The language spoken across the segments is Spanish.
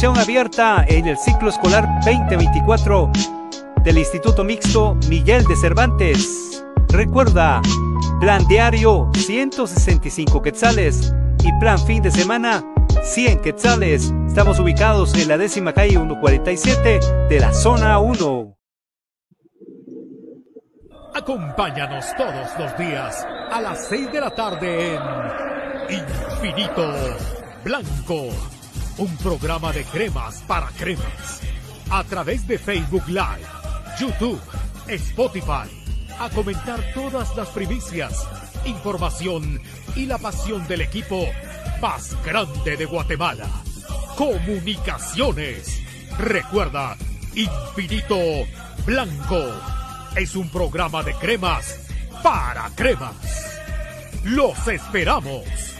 Inscripción abierta en el ciclo escolar 2024 del Instituto Mixto Miguel de Cervantes. Recuerda, plan diario 165 quetzales y plan fin de semana 100 quetzales. Estamos ubicados en la décima calle 147 de la zona 1. Acompáñanos todos los días a las 6 de la tarde en Infinito Blanco, un programa de cremas para cremas, a través de Facebook Live, YouTube, Spotify, a comentar todas las primicias, información y la pasión del equipo más grande de Guatemala. Comunicaciones. Recuerda, Infinito Blanco es un programa de cremas para cremas. Los esperamos.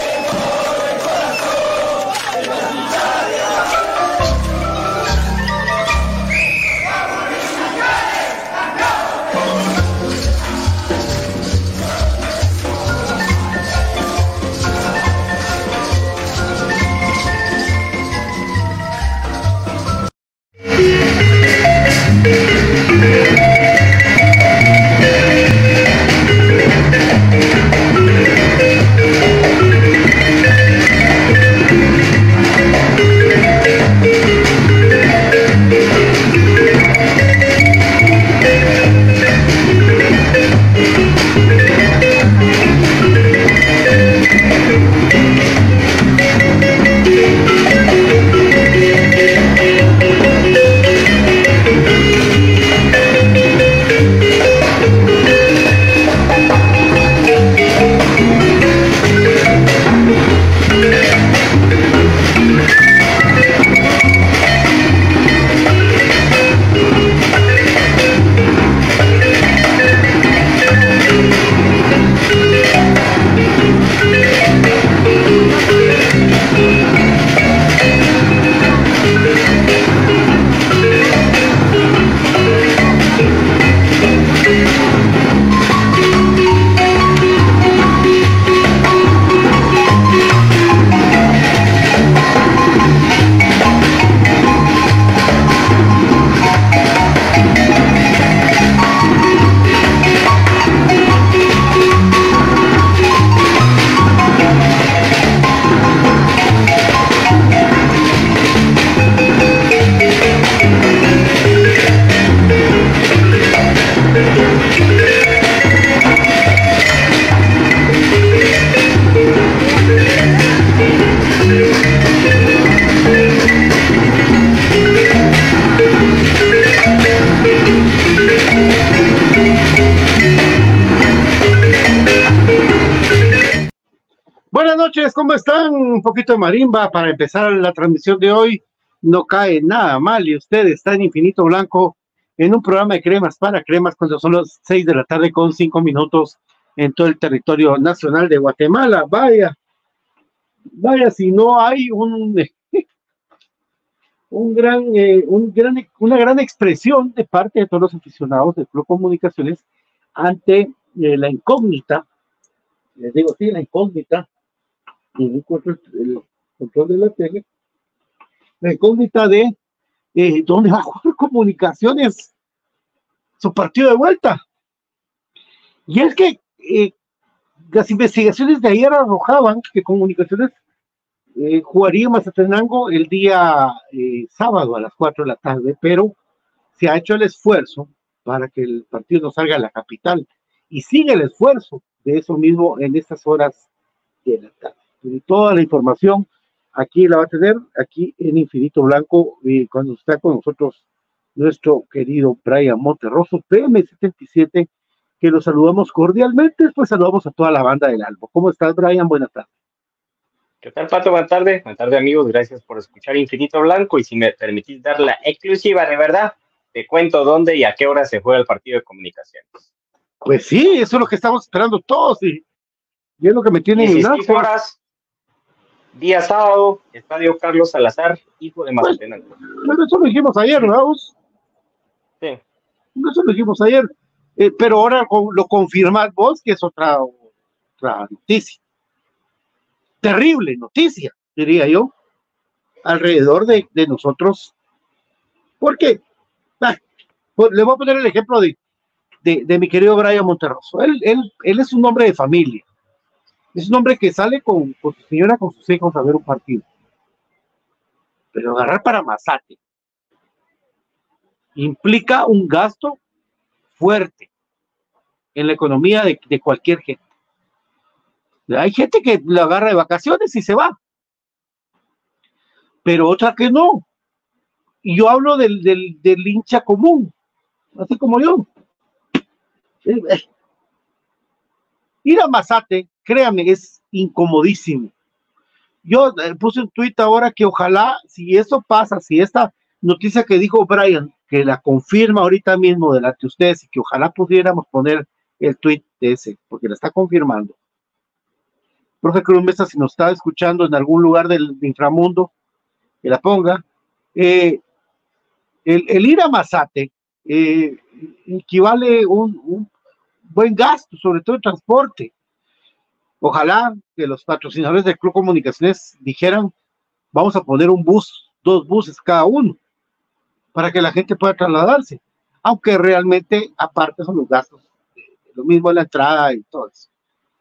¿Cómo están? Un poquito de marimba para empezar la transmisión de hoy. No cae nada mal y usted está en Infinito Blanco en un programa de cremas para cremas cuando son las seis de la tarde con cinco minutos en todo el territorio nacional de Guatemala. Vaya, vaya, si no hay un, un gran, eh, un gran, una gran expresión de parte de todos los aficionados de Club Comunicaciones ante eh, la incógnita, les digo, sí, la incógnita el control de la tele, la incógnita de eh, dónde va a jugar comunicaciones su partido de vuelta. Y es que eh, las investigaciones de ayer arrojaban que comunicaciones eh, jugaría Mazatenango el día eh, sábado a las 4 de la tarde, pero se ha hecho el esfuerzo para que el partido no salga a la capital. Y sigue el esfuerzo de eso mismo en estas horas de la tarde toda la información aquí la va a tener, aquí en Infinito Blanco, y cuando está con nosotros nuestro querido Brian Monterroso, PM77, que lo saludamos cordialmente, pues saludamos a toda la banda del Albo. ¿Cómo estás, Brian? Buenas tardes. ¿Qué tal, Pato? Buenas tardes. Buenas tardes, amigos. Gracias por escuchar Infinito Blanco. Y si me permitís dar la exclusiva de verdad, te cuento dónde y a qué hora se juega el partido de comunicaciones. Pues sí, eso es lo que estamos esperando todos. Y, es lo que me tiene en horas, Día sábado, Estadio Carlos Salazar, hijo de Mazatenango. Bueno, eso lo dijimos ayer, ¿no? Sí. Eso lo dijimos ayer. Eh, pero ahora lo confirmas vos, que es otra, otra noticia. Terrible noticia, diría yo, alrededor de, de nosotros. Porque, ah, pues, le voy a poner el ejemplo de, de, de mi querido Brian Monterroso. Él, él, él es un hombre de familia es un hombre que sale con, su señora, con sus hijos a ver un partido. Pero agarrar para Mazate implica un gasto fuerte en la economía de, cualquier gente. Hay gente que lo agarra de vacaciones y se va, pero otra que no. Y yo hablo del, del, del hincha común, así como yo. Eh, eh. Ir a Mazate créame, es incomodísimo. Yo eh, puse un tuit ahora que ojalá, si eso pasa, si esta noticia que dijo Brian, que la confirma ahorita mismo delante de ustedes y que ojalá pudiéramos poner el de ese, porque la está confirmando. Profe Cruz Mesa, si nos está escuchando en algún lugar del inframundo, que la ponga. Eh, el, ir a Mazate eh, equivale un, un buen gasto, sobre todo el transporte. Ojalá que los patrocinadores del Club Comunicaciones dijeran, vamos a poner un bus, dos buses cada uno, para que la gente pueda trasladarse, aunque realmente aparte son los gastos, lo mismo en la entrada y todo eso.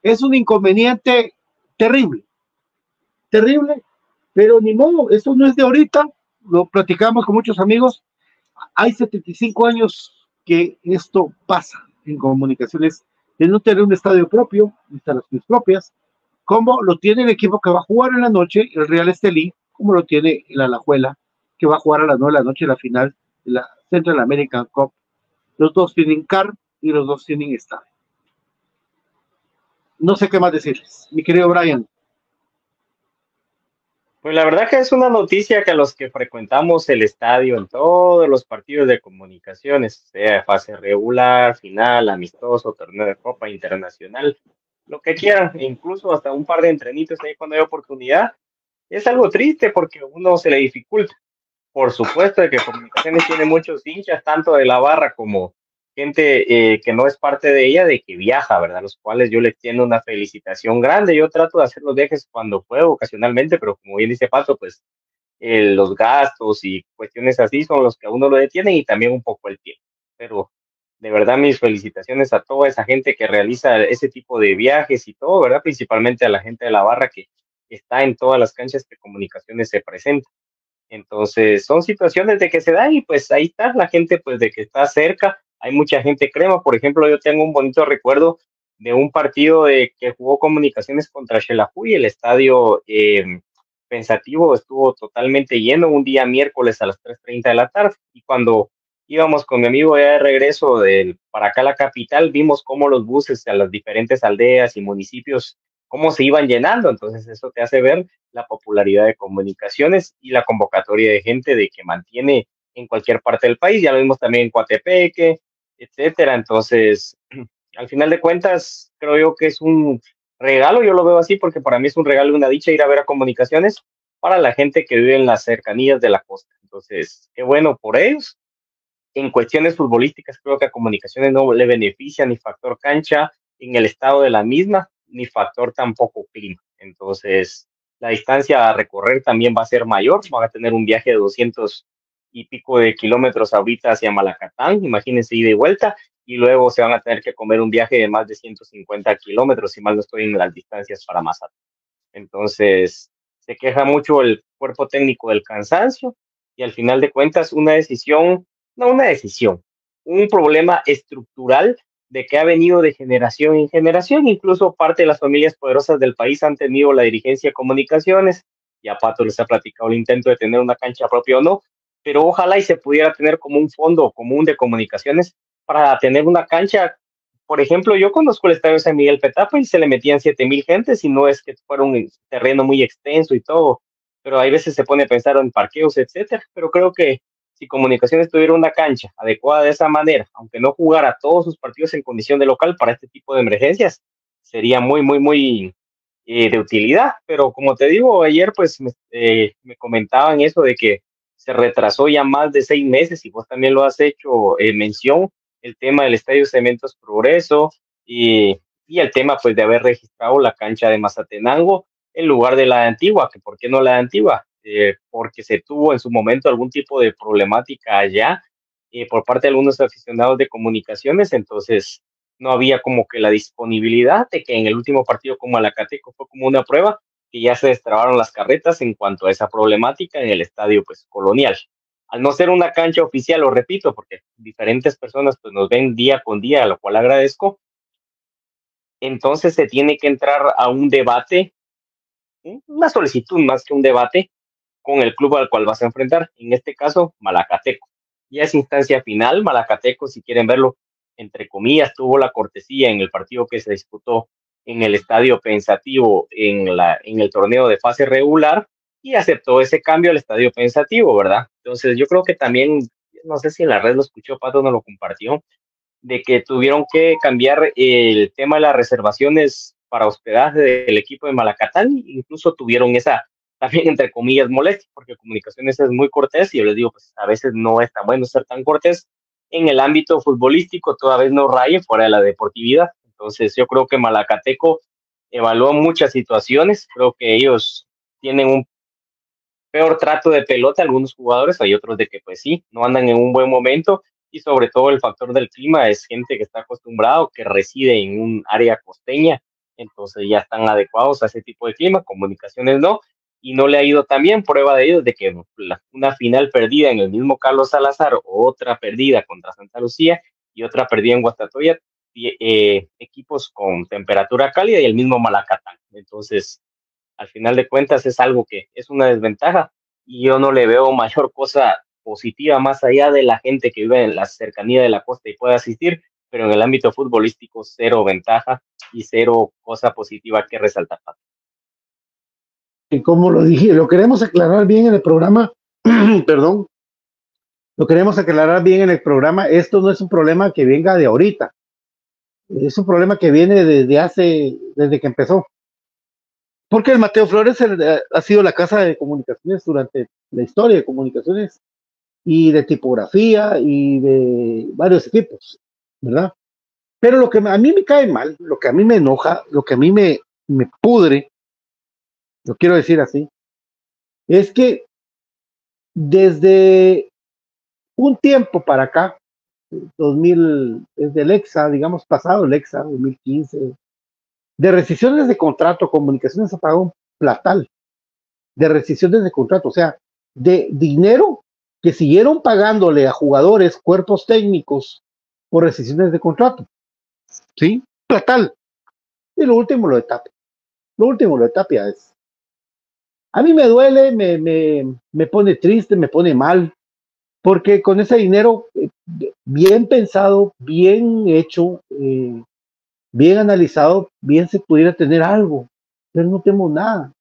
Es un inconveniente terrible, terrible, pero ni modo, eso no es de ahorita, lo platicamos con muchos amigos, hay 75 años que esto pasa en comunicaciones de no tener un estadio propio, instalaciones propias, como lo tiene el equipo que va a jugar en la noche, el Real Estelí, como lo tiene el Alajuela, que va a jugar a las 9 de la noche la final de la Central American Cup. Los dos tienen CAR y los dos tienen estadio. No sé qué más decirles. Mi querido Brian. Pues la verdad que es una noticia que a los que frecuentamos el estadio en todos los partidos de comunicaciones, sea fase regular, final, amistoso, torneo de Copa Internacional, lo que quieran, incluso hasta un par de entrenitos ahí cuando hay oportunidad, es algo triste porque uno se le dificulta. Por supuesto que Comunicaciones tiene muchos hinchas, tanto de la barra como gente eh, que no es parte de ella, de que viaja, ¿verdad? Los cuales yo les tiendo una felicitación grande. Yo trato de hacer los viajes cuando puedo, ocasionalmente, pero como bien dice Pato, pues eh, los gastos y cuestiones así son los que a uno lo detienen y también un poco el tiempo. Pero de verdad mis felicitaciones a toda esa gente que realiza ese tipo de viajes y todo, ¿verdad? Principalmente a la gente de la barra que está en todas las canchas que comunicaciones se presenta. Entonces, son situaciones de que se dan y pues ahí está la gente pues de que está cerca hay mucha gente crema. Por ejemplo, yo tengo un bonito recuerdo de un partido de que jugó comunicaciones contra y el estadio eh, pensativo estuvo totalmente lleno un día miércoles a las 3.30 de la tarde y cuando íbamos con mi amigo ya de regreso del, para acá a la capital, vimos cómo los buses a las diferentes aldeas y municipios, cómo se iban llenando. Entonces eso te hace ver la popularidad de comunicaciones y la convocatoria de gente de que mantiene en cualquier parte del país. Ya lo vimos también en Coatepeque, etcétera. Entonces, al final de cuentas, creo yo que es un regalo, yo lo veo así porque para mí es un regalo y una dicha ir a ver a comunicaciones para la gente que vive en las cercanías de la costa. Entonces, qué bueno por ellos. En cuestiones futbolísticas, creo que a comunicaciones no le beneficia ni factor cancha en el estado de la misma, ni factor tampoco clima. Entonces, la distancia a recorrer también va a ser mayor, van a tener un viaje de 200 y pico de kilómetros ahorita hacia Malacatán, imagínense ida y vuelta, y luego se van a tener que comer un viaje de más de 150 kilómetros, si mal no estoy en las distancias para Mazatlán. Entonces, se queja mucho el cuerpo técnico del cansancio y al final de cuentas una decisión, no una decisión, un problema estructural de que ha venido de generación en generación, incluso parte de las familias poderosas del país han tenido la dirigencia de comunicaciones, ya Pato les ha platicado el intento de tener una cancha propia o no, pero ojalá y se pudiera tener como un fondo común de comunicaciones para tener una cancha. Por ejemplo, yo conozco el estadio San Miguel Petapa y se le metían siete mil gentes y no es que fuera un terreno muy extenso y todo, pero hay veces se pone a pensar en parqueos, etcétera, pero creo que si Comunicaciones tuviera una cancha adecuada de esa manera, aunque no jugara todos sus partidos en condición de local para este tipo de emergencias, sería muy, muy, muy eh, de utilidad. Pero como te digo, ayer pues me, eh, me comentaban eso de que se retrasó ya más de seis meses y vos también lo has hecho eh, mención, el tema del Estadio Cementos Progreso y, y, el tema pues de haber registrado la cancha de Mazatenango en lugar de la de Antigua, que por qué no la de Antigua, eh, porque se tuvo en su momento algún tipo de problemática allá eh, por parte de algunos aficionados de comunicaciones, entonces no había como que la disponibilidad de que en el último partido como Alacateco fue como una prueba, que ya se destrabaron las carretas en cuanto a esa problemática en el estadio pues colonial. Al no ser una cancha oficial, lo repito, porque diferentes personas pues nos ven día con día, a lo cual agradezco, entonces se tiene que entrar a un debate, una solicitud más que un debate con el club al cual vas a enfrentar, en este caso Malacateco. Ya es instancia final, Malacateco, si quieren verlo, entre comillas, tuvo la cortesía en el partido que se disputó en el estadio pensativo en, la, en el torneo de fase regular y aceptó ese cambio al estadio pensativo, ¿verdad? Entonces yo creo que también, no sé si en la red lo escuchó, Pato no lo compartió, de que tuvieron que cambiar el tema de las reservaciones para hospedaje del equipo de Malacatán, incluso tuvieron esa también entre comillas molestia, porque comunicaciones es muy cortés y yo les digo, pues a veces no es tan bueno ser tan cortés en el ámbito futbolístico, toda vez no raye fuera de la deportividad. Entonces yo creo que Malacateco evaluó muchas situaciones, creo que ellos tienen un peor trato de pelota algunos jugadores, hay otros de que pues sí, no andan en un buen momento y sobre todo el factor del clima es gente que está acostumbrado, que reside en un área costeña, entonces ya están adecuados a ese tipo de clima, comunicaciones no, y no le ha ido tan prueba de ello de que una final perdida en el mismo Carlos Salazar, otra perdida contra Santa Lucía y otra perdida en Guastatoya, eh, equipos con temperatura cálida y el mismo Malacatán. Entonces, al final de cuentas es algo que es una desventaja y yo no le veo mayor cosa positiva más allá de la gente que vive en la cercanía de la costa y puede asistir, pero en el ámbito futbolístico cero ventaja y cero cosa positiva que resaltar. Y como lo dije, lo queremos aclarar bien en el programa, perdón, lo queremos aclarar bien en el programa, esto no es un problema que venga de ahorita, es un problema que viene desde hace, desde que empezó. Porque el Mateo Flores ha sido la casa de comunicaciones durante la historia de comunicaciones y de tipografía y de varios equipos, ¿verdad? Pero lo que a mí me cae mal, lo que a mí me enoja, lo que a mí me, me pudre, lo quiero decir así, es que desde un tiempo para acá, 2000, desde EXA, digamos pasado el EXA, 2015, de rescisiones de contrato, comunicaciones un platal de rescisiones de contrato, o sea, de dinero que siguieron pagándole a jugadores, cuerpos técnicos por rescisiones de contrato. ¿Sí? Platal. Y lo último lo de. Lo último lo de es. A mí me duele, me, me, me pone triste, me pone mal, porque con ese dinero eh, bien pensado, bien hecho, eh, bien analizado, bien se pudiera tener algo, pero no tenemos nada.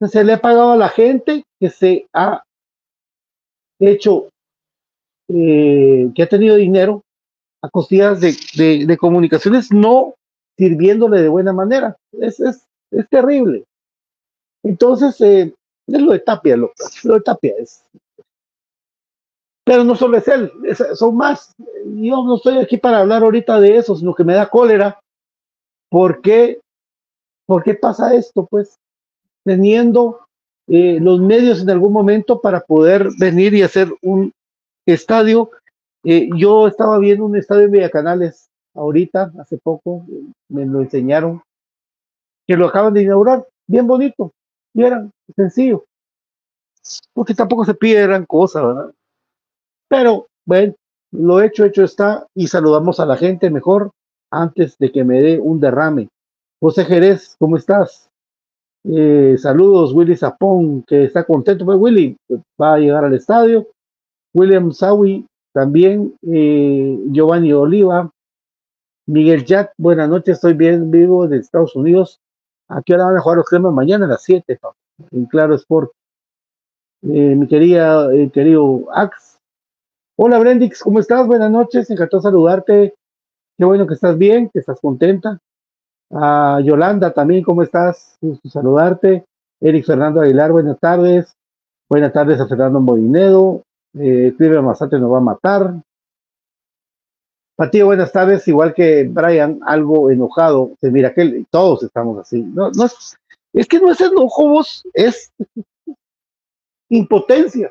Se le ha pagado a la gente que se ha hecho, eh, que ha tenido dinero a costillas de, comunicaciones, no sirviéndole de buena manera. Es, es, es terrible. Entonces, eh, es lo de Tapia, lo, lo de Tapia es, pero no solo es él, son más. Yo no estoy aquí para hablar ahorita de eso, sino que me da cólera. ¿Por qué, ¿Por qué pasa esto? Pues teniendo eh, los medios en algún momento para poder venir y hacer un estadio. Eh, yo estaba viendo un estadio en Villacanales ahorita, hace poco, me lo enseñaron, que lo acaban de inaugurar, bien bonito, y era sencillo, porque tampoco se pide gran cosa, ¿verdad? Pero, bueno, lo hecho, hecho está y saludamos a la gente mejor antes de que me dé un derrame. José Jerez, ¿cómo estás? Eh, saludos, Willy Zapón, que está contento. Pues Willy va a llegar al estadio. William Sawi también. Eh, Giovanni Oliva. Miguel Jack, buenas noches, estoy bien vivo de Estados Unidos. ¿A qué hora van a jugar los cremas? Mañana a las 7, en Claro Sport. Eh, mi querida, querido Ax, Hola Brendix, ¿cómo estás? Buenas noches, encantó saludarte. Qué bueno que estás bien, que estás contenta. Yolanda también, ¿cómo estás? Gusto saludarte. Eric Fernando Aguilar, buenas tardes. Buenas tardes a Fernando Molinedo. Eh, Clive Mazate nos va a matar. Patillo, buenas tardes. Igual que Brian, algo enojado. mira que todos estamos así. No, no es, es que no es enojo, vos, es impotencia.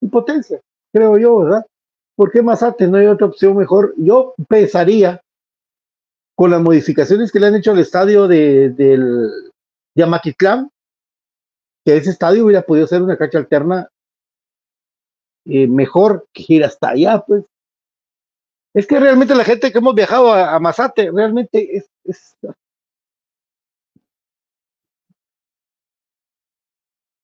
Impotencia creo yo, ¿verdad? ¿Por qué Mazate? No hay otra opción mejor. Yo pensaría, con las modificaciones que le han hecho al estadio de, del Yamatitlán, que ese estadio hubiera podido ser una cancha alterna eh, mejor que ir hasta allá, pues. Es que realmente la gente que hemos viajado a, a Mazate, realmente es,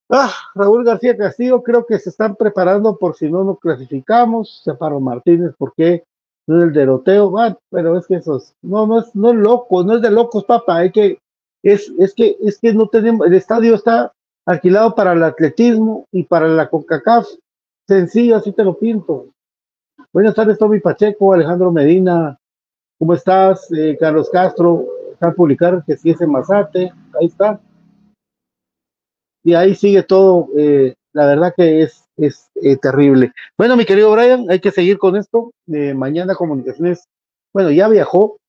Ah, Raúl García Castillo, creo que se están preparando por si no nos clasificamos. Separo Martínez, porque no es el derroteo, va, pero es que eso es, no, no es, no es loco, no es de locos, papá, hay que, es, es que, es que no tenemos, el estadio está alquilado para el atletismo y para la CONCACAF, sencillo, así te lo pinto. Buenas tardes, Tommy Pacheco, Alejandro Medina. ¿Cómo estás? Eh, Carlos Castro, a publicar que sí es en Mazate. Ahí está. Y ahí sigue todo. Eh, la verdad que es, es eh, terrible. Bueno, mi querido Brian, hay que seguir con esto. mañana Comunicaciones, bueno, ya viajó,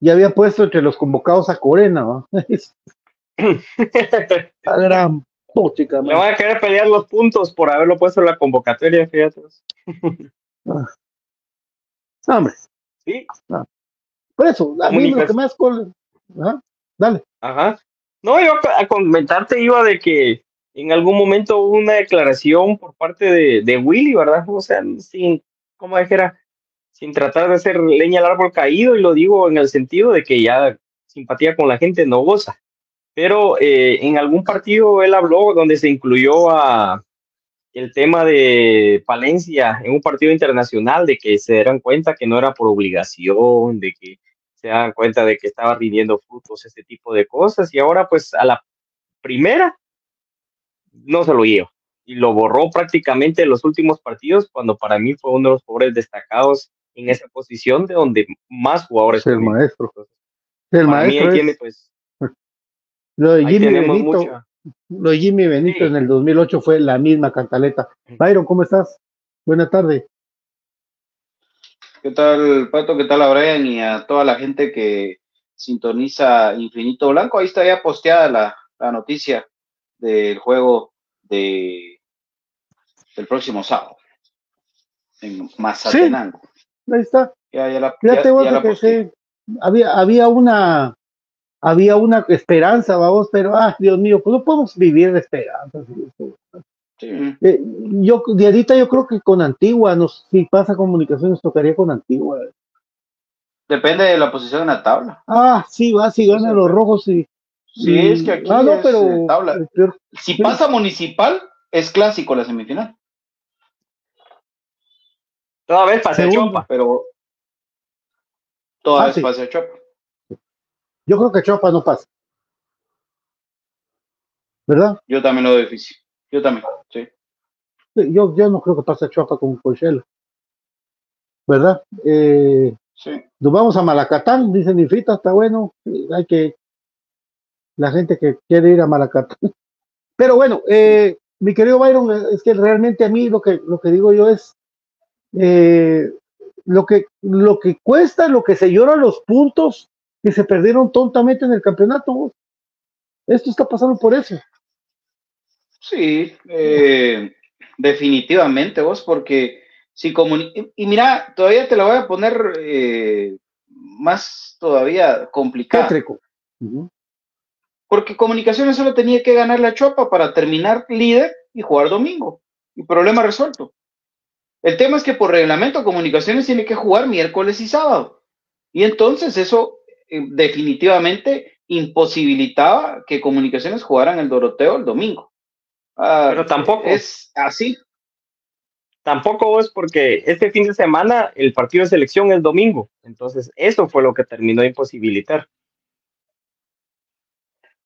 ya había puesto entre los convocados a Corena. ¿no? a gran. Me van a querer pelear los puntos por haberlo puesto en la convocatoria, fíjate. ah. Hombre. Sí. Ah. Por eso, a mí lo que más con... Dale. Ajá. No, yo a comentarte iba de que en algún momento hubo una declaración por parte de, de Willy, ¿verdad? O sea, sin, como dijera, sin tratar de hacer leña al árbol caído, y lo digo en el sentido de que ya simpatía con la gente no goza. Pero eh, en algún partido él habló donde se incluyó a el tema de Palencia en un partido internacional, de que se dieran cuenta que no era por obligación, de que se dan cuenta de que estaba rindiendo frutos, este tipo de cosas, y ahora pues a la primera no se lo lleva y lo borró prácticamente en los últimos partidos, cuando para mí fue uno de los jugadores destacados en esa posición de donde más jugadores. El maestro. El maestro. tiene, pues, lo de Jimmy Benito, lo de Jimmy Benito en el 2008 fue la misma cantaleta. Byron, ¿cómo estás? Buena tarde. ¿Qué tal, Pato? ¿Qué tal a Brian y a toda la gente que sintoniza Infinito Blanco? Ahí está ya posteada la, la noticia del juego de el próximo sábado en Mazatenango. Sí, ahí está. Ya, ya la, ya, que había, había una había una esperanza, vamos, pero ah, Dios mío, pues no podemos vivir de esperanza. Eh, yo, Diadita, yo creo que con Antigua, nos, si pasa comunicación, nos tocaría con Antigua. Depende de la posición en la tabla. Ah, sí, va, si ganan los rojos y. Sí, es que aquí ah, no, pero, eh, si pasa municipal, es clásico la semifinal. Toda vez pasa Chopa. Pero toda ah, vez pasa Chopa. Yo creo que Chopa no pasa. ¿Verdad? Yo también lo doy difícil. Yo también, sí. Yo, yo no creo que pase Chuapa con Coachella. ¿Verdad? Eh, sí. Nos vamos a Malacatán, dicen Infita, está bueno. Hay que. La gente que quiere ir a Malacatán. Pero bueno, eh, mi querido Byron, es que realmente a mí lo que, lo que digo yo es. Eh, lo que, lo que cuesta, lo que se llora los puntos que se perdieron tontamente en el campeonato. Esto está pasando por eso. Sí, eh, definitivamente vos, porque si y mira, todavía te lo voy a poner eh, más todavía complicado. Porque Comunicaciones solo tenía que ganar la Chopa para terminar líder y jugar domingo. Y problema resuelto. El tema es que por reglamento Comunicaciones tiene que jugar miércoles y sábado. Y entonces eso eh, definitivamente imposibilitaba que Comunicaciones jugaran el Doroteo el domingo. Ah, Pero tampoco. Es así. Tampoco es porque este fin de semana el partido de selección es domingo. Entonces, eso fue lo que terminó de imposibilitar.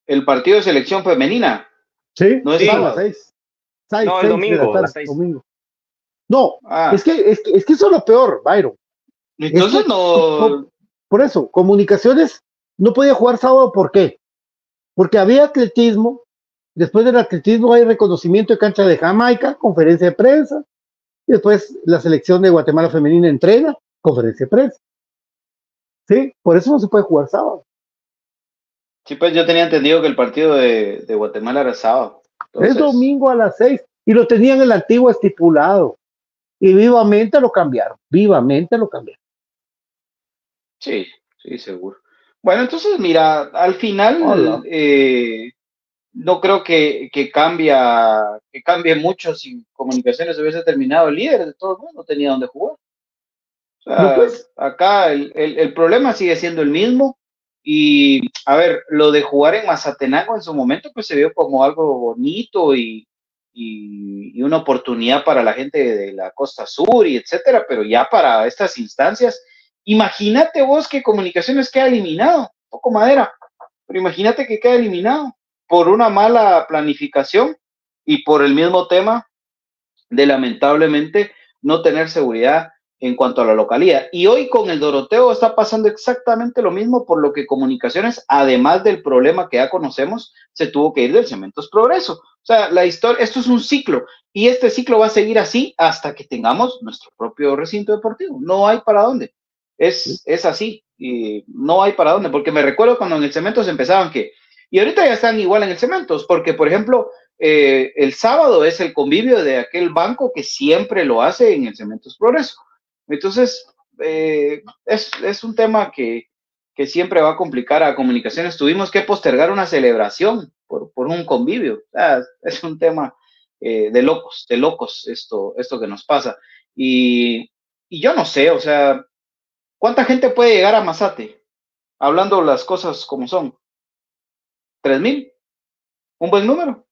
El partido de selección femenina. Sí, no es a seis. no, el domingo, No, ah. es, que, es, que, eso es lo peor, Byron. Entonces no. Por eso, comunicaciones no podía jugar sábado, ¿por qué? Porque había atletismo, Después del atletismo hay reconocimiento de cancha de Jamaica, conferencia de prensa. Y después la selección de Guatemala femenina entrega, conferencia de prensa. Sí, por eso no se puede jugar sábado. Sí, pues yo tenía entendido que el partido de, Guatemala era sábado. Es domingo a las seis y lo tenían en el antiguo estipulado. Y vivamente lo cambiaron, vivamente lo cambiaron. Sí, sí, seguro. Bueno, entonces mira, al final eh, no creo que, que, cambia, que cambie mucho si Comunicaciones hubiese terminado el líder, de todos modos no tenía dónde jugar. pues. Acá el, el, problema sigue siendo el mismo. Y a ver, lo de jugar en Mazatenango en su momento, pues se vio como algo bonito y, y, y, una oportunidad para la gente de la costa sur y etcétera, pero ya para estas instancias, imagínate vos que Comunicaciones queda eliminado, poco madera, pero imagínate que queda eliminado por una mala planificación y por el mismo tema de lamentablemente no tener seguridad en cuanto a la localidad. Y hoy con el Doroteo está pasando exactamente lo mismo, por lo que Comunicaciones, además del problema que ya conocemos, se tuvo que ir del Cementos Progreso. O sea, la historia, esto es un ciclo y este ciclo va a seguir así hasta que tengamos nuestro propio recinto deportivo. No hay para dónde. Es, es así y no hay para dónde, porque me recuerdo cuando en el Cementos empezaban que, y ahorita ya están igual en el Cementos, porque por ejemplo, eh, el sábado es el convivio de aquel banco que siempre lo hace en el Cementos Progreso entonces, eh, es, un tema que, siempre va a complicar a comunicaciones. Tuvimos que postergar una celebración por, un convivio. es un tema eh, de locos, de locos esto, esto que nos pasa. Y, yo no sé, o sea, ¿cuánta gente puede llegar a Mazate? Hablando las cosas como son. ¿Tres mil? ¿Un buen número?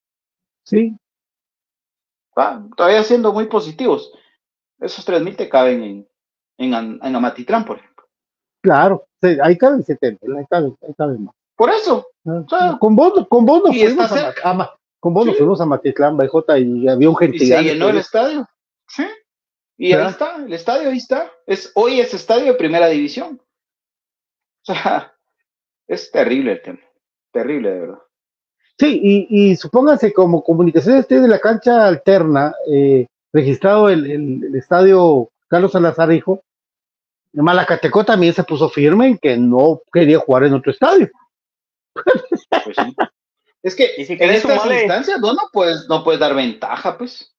Sí. Ah, todavía siendo muy positivos esos 3.000 te caben en, en, en, Amatitlán, por ejemplo. Claro, ahí caben 70, ahí caben, ahí caben más. Por eso. Ah, con vos, con vos nos fuimos a, con vos nos fuimos a Matitlán, BJ, y había un gente. Y se llenó el estadio. Sí. Y ahí está, el estadio ahí está. Es, hoy es estadio de primera división. O sea, es terrible el tema. Terrible, de verdad. Sí, y, y supónganse como comunicaciones de la cancha alterna, eh, registrado el, el, estadio Carlos Salazar, hijo, Malacateco también se puso firme en que no quería jugar en otro estadio. Pues es que en estas instancias no, puedes, no puedes dar ventaja, pues.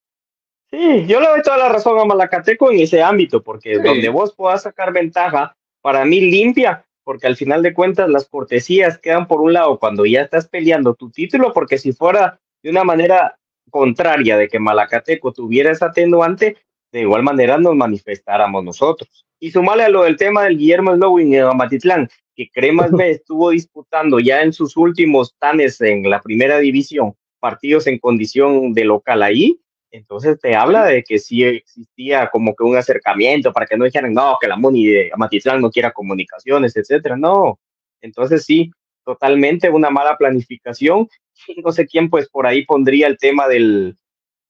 Sí, yo le doy toda la razón a Malacateco en ese ámbito, porque donde vos puedas sacar ventaja, para mí limpia, porque al final de cuentas las cortesías quedan por un lado cuando ya estás peleando tu título, porque si fuera de una manera contraria de que Malacateco tuviera esa atenuante, de igual manera nos manifestáramos nosotros. Y sumarle a lo del tema del Guillermo Slowing en Amatitlán, que Cremas B estuvo disputando ya en sus últimos tanes en la primera división partidos en condición de local ahí, entonces te habla de que sí existía como que un acercamiento para que no dijeran, no, que la MUNI de Amatitlán no quiera comunicaciones, etcétera. No, entonces sí, totalmente una mala planificación. No sé quién, pues por ahí pondría el tema del,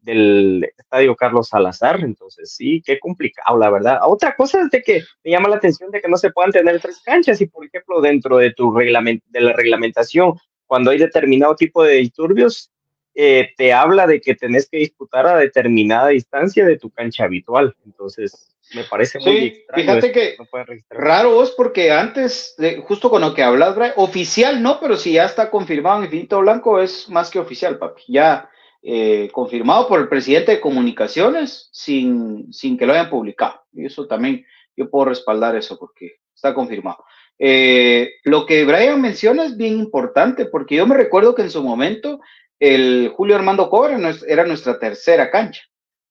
del estadio Carlos Salazar. Entonces, sí, qué complicado, la verdad. Otra cosa es de que me llama la atención de que no se puedan tener tres canchas y, por ejemplo, dentro de tu reglamento, de la reglamentación, cuando hay determinado tipo de disturbios, eh, te habla de que tenés que disputar a determinada distancia de tu cancha habitual. Entonces, me parece muy extraño. Fíjate que raro vos, porque antes, de, justo con lo que hablas, oficial no, pero si ya está confirmado en Infinito Blanco, es más que oficial, papi. Ya eh, confirmado por el presidente de Comunicaciones sin, sin que lo hayan publicado. Y eso también, yo puedo respaldar eso porque está confirmado. Eh, lo que Brian menciona es bien importante, porque yo me recuerdo que en su momento el Julio Armando Cobra era nuestra tercera cancha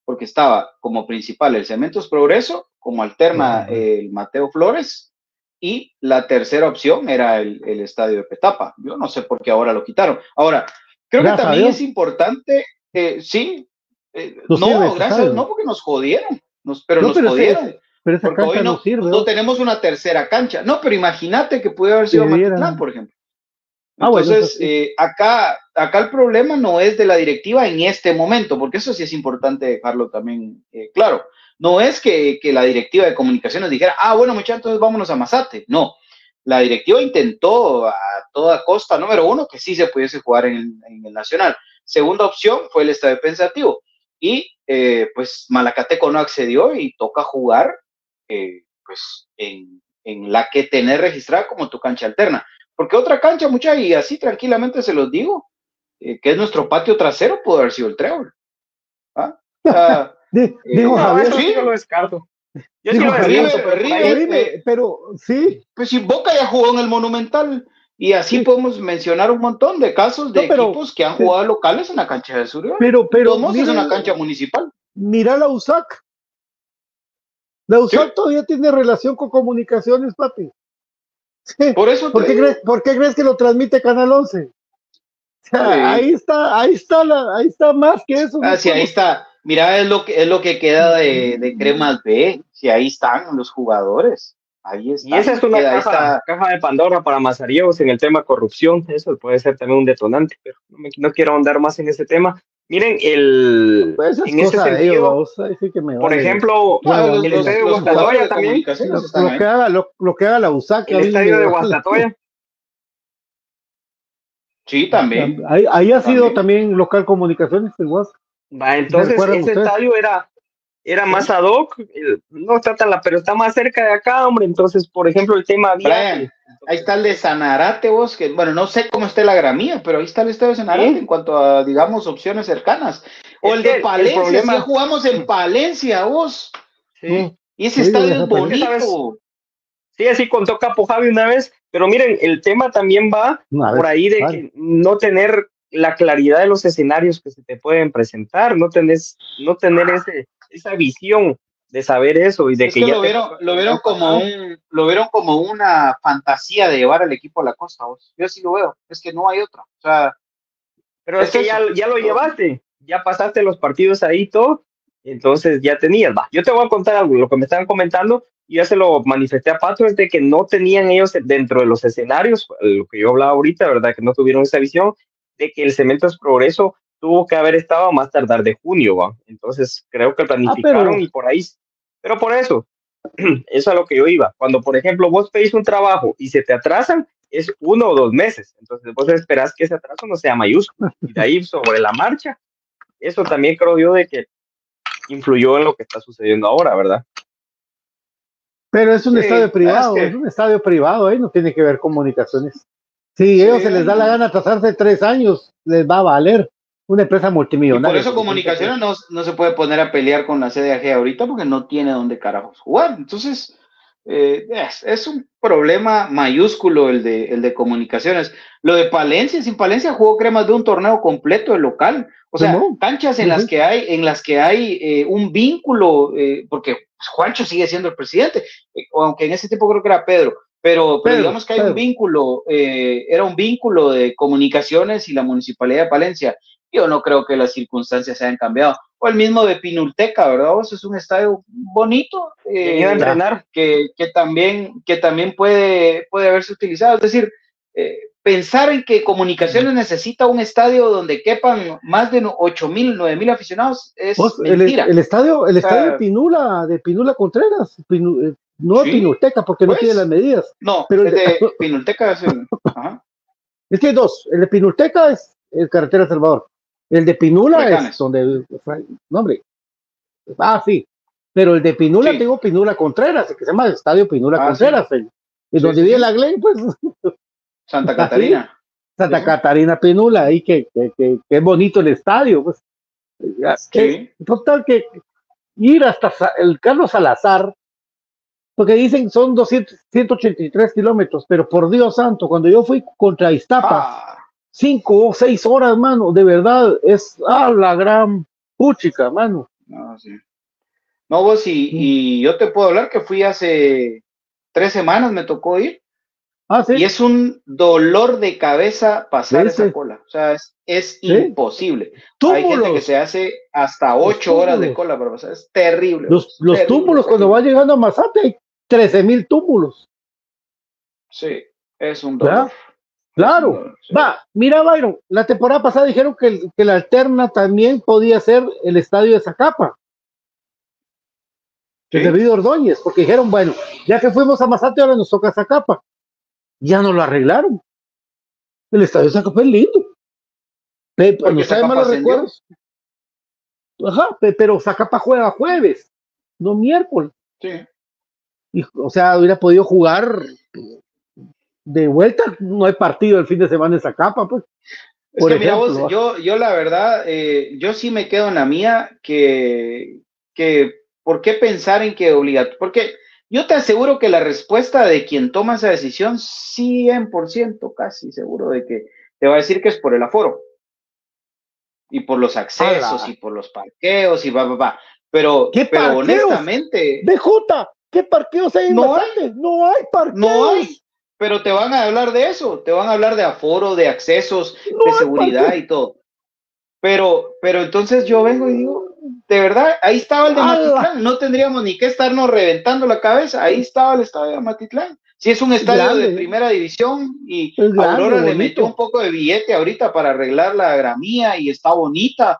porque estaba como principal el Cementos Progreso, como alterna el Mateo Flores, y la tercera opción era el, estadio de Petapa. Yo no sé por qué ahora lo quitaron. Ahora, creo que también es importante, eh, sí, eh, no, gracias, no porque nos jodieron, pero nos jodieron. pero porque hoy no, no, tenemos una tercera cancha. No, pero imagínate que puede haber sido Mazatlán, por ejemplo. Ah, Entonces, eh, acá, acá el problema no es de la directiva en este momento, porque eso sí es importante dejarlo también eh, claro. No es que, la directiva de comunicaciones dijera, ah, bueno, muchachos, entonces vámonos a Mazate. No, la directiva intentó a toda costa, número uno, que sí se pudiese jugar en, el Nacional. Segunda opción fue el estadio pensativo. Y eh, pues Malacateco no accedió y toca jugar pues en, en la que tener registrada como tu cancha alterna. Porque otra cancha, mucha, y así tranquilamente se los digo, eh, que es nuestro patio trasero, puede haber sido el Trébol. ¿Ah? Eh, digo, Javier, sí. yo lo descarto. Yo digo, sí lo pero, sí. Pues si Boca ya jugó en el Monumental, y así podemos mencionar un montón de casos de equipos que han jugado locales en la cancha de Sur. Pero, pero. es una cancha municipal. Mira la USAC. La USAC todavía tiene relación con comunicaciones, papi. Por eso ¿Por qué, crees, ¿Por qué, crees, que lo transmite Canal 11? Ahí está, ahí está, la, ahí está más que eso. Ah, sí, ahí está. Mira, es lo que, es lo que queda de, de Cremas B. Si ahí están los jugadores. Ahí está. Y esa es una caja, caja, de Pandora para Mazariegos en el tema corrupción. Eso puede ser también un detonante, pero no, me, no quiero ahondar más en ese tema. Miren, el, Pues en ese sentido, ellos, ahí sí que me por vale. ejemplo, el los- estadio de los Guastatoya también, Lo, que haga, lo, lo que haga la USAC. el estadio de. Guastatoya, Sí, también. Ahí, ahí ha sido También. también local comunicaciones, el Guas. va, entonces ese ustedes? estadio era, era más ad hoc, el- no trata la, pero está más cerca de acá, hombre, entonces, por ejemplo, el tema viaje, Brian, ahí está el de Sanarate, vos, que bueno, no sé cómo esté la gramía, pero ahí está el estadio de Sanarate Sí. en cuanto a, digamos, opciones cercanas. O Es el que de el Palencia, problema- sí jugamos en Palencia, vos. sí. Y ese Sí, estadio es Palencia. bonito. Sí, así contó Capo Javi una vez, pero miren, el tema también va Una vez, por ahí de vale. que no tener la claridad de los escenarios que se te pueden presentar, no tenés, no tener ese, esa visión de saber eso y de Es que, que ya lo te- vieron, lo vieron como un, lo vieron como una fantasía de llevar al equipo a la costa, vos. Yo sí lo veo, es que no hay otra. O sea, pero es es que eso. ya, ya lo llevaste, ya pasaste los partidos ahí y todo, entonces ya tenías, va. Yo te voy a contar algo, lo que me estaban comentando, y ya se lo manifesté a Pato, es de que no tenían ellos dentro de los escenarios, lo que yo hablaba ahorita, ¿verdad? Que no tuvieron esa visión, de que el Cemento es Progreso tuvo que haber estado a más tardar de junio, va. Entonces creo que planificaron pero- y por ahí, pero por eso, eso es a lo que yo iba. Cuando, por ejemplo, vos pedís un trabajo y se te atrasan, es uno o dos meses. Entonces vos esperás que ese atraso no sea mayúsculo. Y de ahí sobre la marcha, eso también creo yo de que influyó en lo que está sucediendo ahora, ¿verdad? Pero es un Sí, estadio privado, es un estadio privado, ahí no tiene que ver comunicaciones. Si ellos se les da la gana atrasarse tres años, les va a valer. Una empresa y multimillonaria. por eso comunicaciones no, no se puede poner a pelear con la CDAG ahorita porque no tiene dónde carajos jugar. Entonces, eh, es, es un problema mayúsculo el de, el de comunicaciones. Lo de Palencia, sin Palencia jugó cremas de un torneo completo de local. O sea, Simón. canchas en las que hay, en las que hay eh, un vínculo, eh, porque Juancho sigue siendo el presidente, eh, aunque en ese tiempo creo que era Pedro, pero, pero digamos que hay un vínculo, eh, era un vínculo de comunicaciones y la municipalidad de Palencia. Yo no creo que las circunstancias se hayan cambiado. O el mismo de Pinulteca, ¿verdad? Eso es un estadio bonito. eh, ¿Quién iba a entrenar? que, que también, que también puede, puede haberse utilizado. Es decir, eh, pensar en que comunicaciones necesita un estadio donde quepan más de 8 mil, 9 mil aficionados es el, mentira. el estadio, el O sea, estadio de Pinula, de Pinula Contreras, Pinu- eh, no Sí, de Pinulteca, porque pues. no tiene las medidas. no, pero el- de Pinulteca es el- ajá. Es que hay dos. El de Pinulteca es el carretera Salvador. El de Pinula Recanes. es donde. No, hombre. Ah, sí. Pero el de Pinula, Sí. tengo Pinula Contreras, el que se llama Estadio Pinula Ah, Contreras. el- y Sí, donde sí, vive sí. la Glen, pues Santa ¿Ah, Catarina. Santa Sí. Catarina Pinula, ahí que, que, que- que es bonito el estadio. Pues. Sí. Total que ir hasta el Carlos Salazar, porque dicen son 200, 183 kilómetros, pero por Dios santo, cuando yo fui contra Iztapa, Ah, cinco o seis horas, mano, de verdad, es a la gran puchica, mano. no, sí. No, vos, y, y yo te puedo hablar que fui hace tres semanas, me tocó ir. Ah, sí. Y es un dolor de cabeza pasar esa cola. O sea, es, es Sí. imposible. Hay gente que túmulos, se hace hasta ocho horas de túmulos. cola para pasar. Es terrible. los, los Terrible, túmulos, cuando terrible. va llegando a Mazate, hay 13 mil túmulos. Sí, es un dolor. Claro. Va, mira, Byron, la temporada pasada dijeron que, el- que la alterna también podía ser el estadio de Zacapa, Sí. el de David Ordóñez, porque dijeron, bueno, ya que fuimos a Mazate, ahora nos toca Zacapa. Ya no lo arreglaron. El estadio de Zacapa es lindo. Pe- Porque no sabe malos recuerdos. Ajá, pe- pero Zacapa juega jueves, no miércoles. Sí. Y, o sea, hubiera podido jugar de vuelta. No hay partido el fin de semana en Zacapa, pues. Es Por mira ejemplo, vos, yo, yo la verdad, eh, yo sí me quedo en la mía que, que ¿por qué pensar en que obligatorio? Porque yo te aseguro que la respuesta de quien toma esa decisión, 100% casi seguro de que te va a decir que es por el aforo. Y por los accesos y por los parqueos y va, va, va. Pero, ¿Qué pero honestamente, BJ, ¿qué parqueos hay en No Mazate? No hay parqueos. no hay. Pero te van a hablar de eso, te van a hablar de aforo, de accesos, No de seguridad y todo. Pero, pero entonces yo vengo y digo, de verdad, ahí estaba el de. Matitlán, no tendríamos ni que estarnos reventando la cabeza, ahí estaba el estadio de Matitlán. Si es un estadio grande. de primera división y grande, Aurora le metió un poco de billete ahorita para arreglar la gramía y está bonita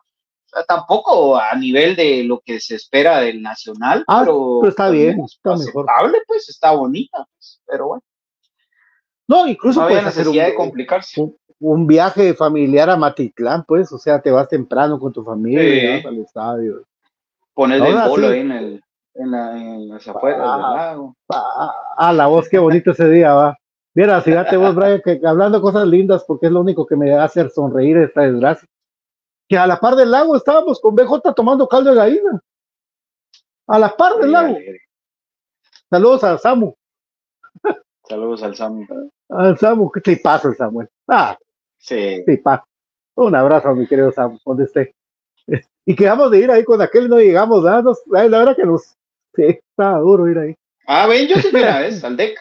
tampoco a nivel de lo que se espera del Nacional, Ah, pero, pero está pues, bien, es está mejor. aceptable, pues está bonita, pues, pero bueno, No, incluso no había hacer un, de complicarse. un, un viaje familiar a Matitlán, pues, o sea, te vas temprano con tu familia, Sí. vas al estadio. Poner el bolo sí. ahí en, el, en, la, en las afueras del lago. Ah, ah, la voz, qué bonito ese día, va. Mira, fíjate vos, Brian, que hablando cosas lindas, porque es lo único que me hace sonreír esta desgracia. Que a la par del lago estábamos con BJ tomando caldo de gallina. A la par del lago. Saludos a Samu. Saludos al Sam. Al Samu, ¿qué te pasa, Samuel? Ah, Sí. sí, pa. Un abrazo, mi querido Samu, donde esté. Y quedamos de ir ahí con aquel no llegamos, ay, la verdad que nos. Sí, está duro ir ahí. Ah, ven, yo sí una vez al DEC.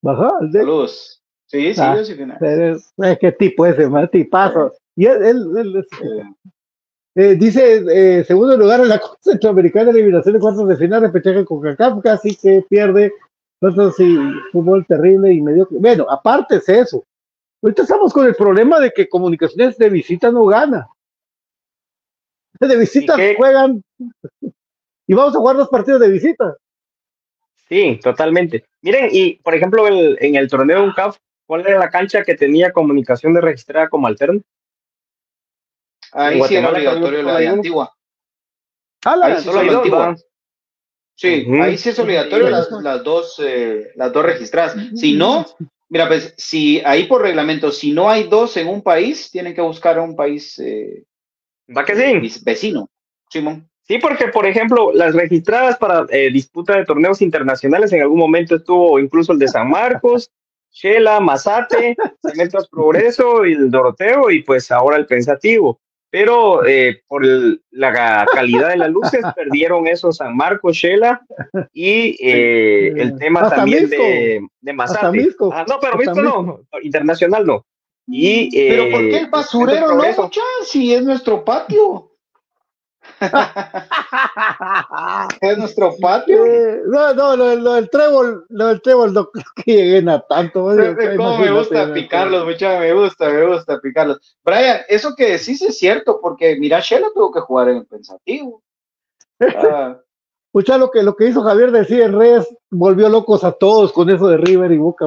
Baja, al de- Saludos. Sí, sí, Ah. yo sí una vez. Pero, eh, qué tipo ese, man, tipazo. Y él, él- él es- Eh, eh, dice, eh, segundo lugar en la Copa Centroamericana de Eliminación de Cuartos de Final, repechaje con CACAF, casi que pierde. Entonces, sí, fútbol terrible y medio. Bueno, aparte es eso. Ahorita estamos con el problema de que Comunicaciones de visita no gana. De visita ¿Y juegan. Y vamos a jugar dos partidos de visita. Sí, totalmente. Miren, y por ejemplo, el- en el torneo UNCAF, ¿cuál era la cancha que tenía comunicación de registrada como alterna? ahí sí era Guatemala obligatorio la de. Antigua. Ah, la- Ahí Solo Antigua. Sí, ahí sí es obligatorio las, las dos eh, las dos registradas. Si no, mira, pues si ahí por reglamento, si no hay dos en un país, tienen que buscar a un país eh, ¿Va que sí? vecino. Simón. Sí, porque por ejemplo, las registradas para eh, disputa de torneos internacionales, en algún momento estuvo incluso el de San Marcos, Shela, Mazate, Cementos Progreso y el Doroteo, y pues ahora el Pensativo. Pero eh, por el- la calidad de las luces perdieron esos San Marcos, Shela y eh, el tema Hasta también Misco. de, de. Ah, no, pero Misco no, internacional no. Y, Pero eh, ¿por qué el basurero no, Progreso. mucha? Si es nuestro patio. es nuestro patio. Eh, no, no, lo, lo del trébol, lo del trébol no creo que lleguen a tanto. Cómo me gusta picarlos, mucha, me gusta, me gusta picarlos. Brian, eso que decís es cierto, porque mira, Shela tuvo que jugar en el pensativo. Ah, Escucha lo que, lo que hizo Javier decir en redes, volvió locos a todos con eso de River y Boca.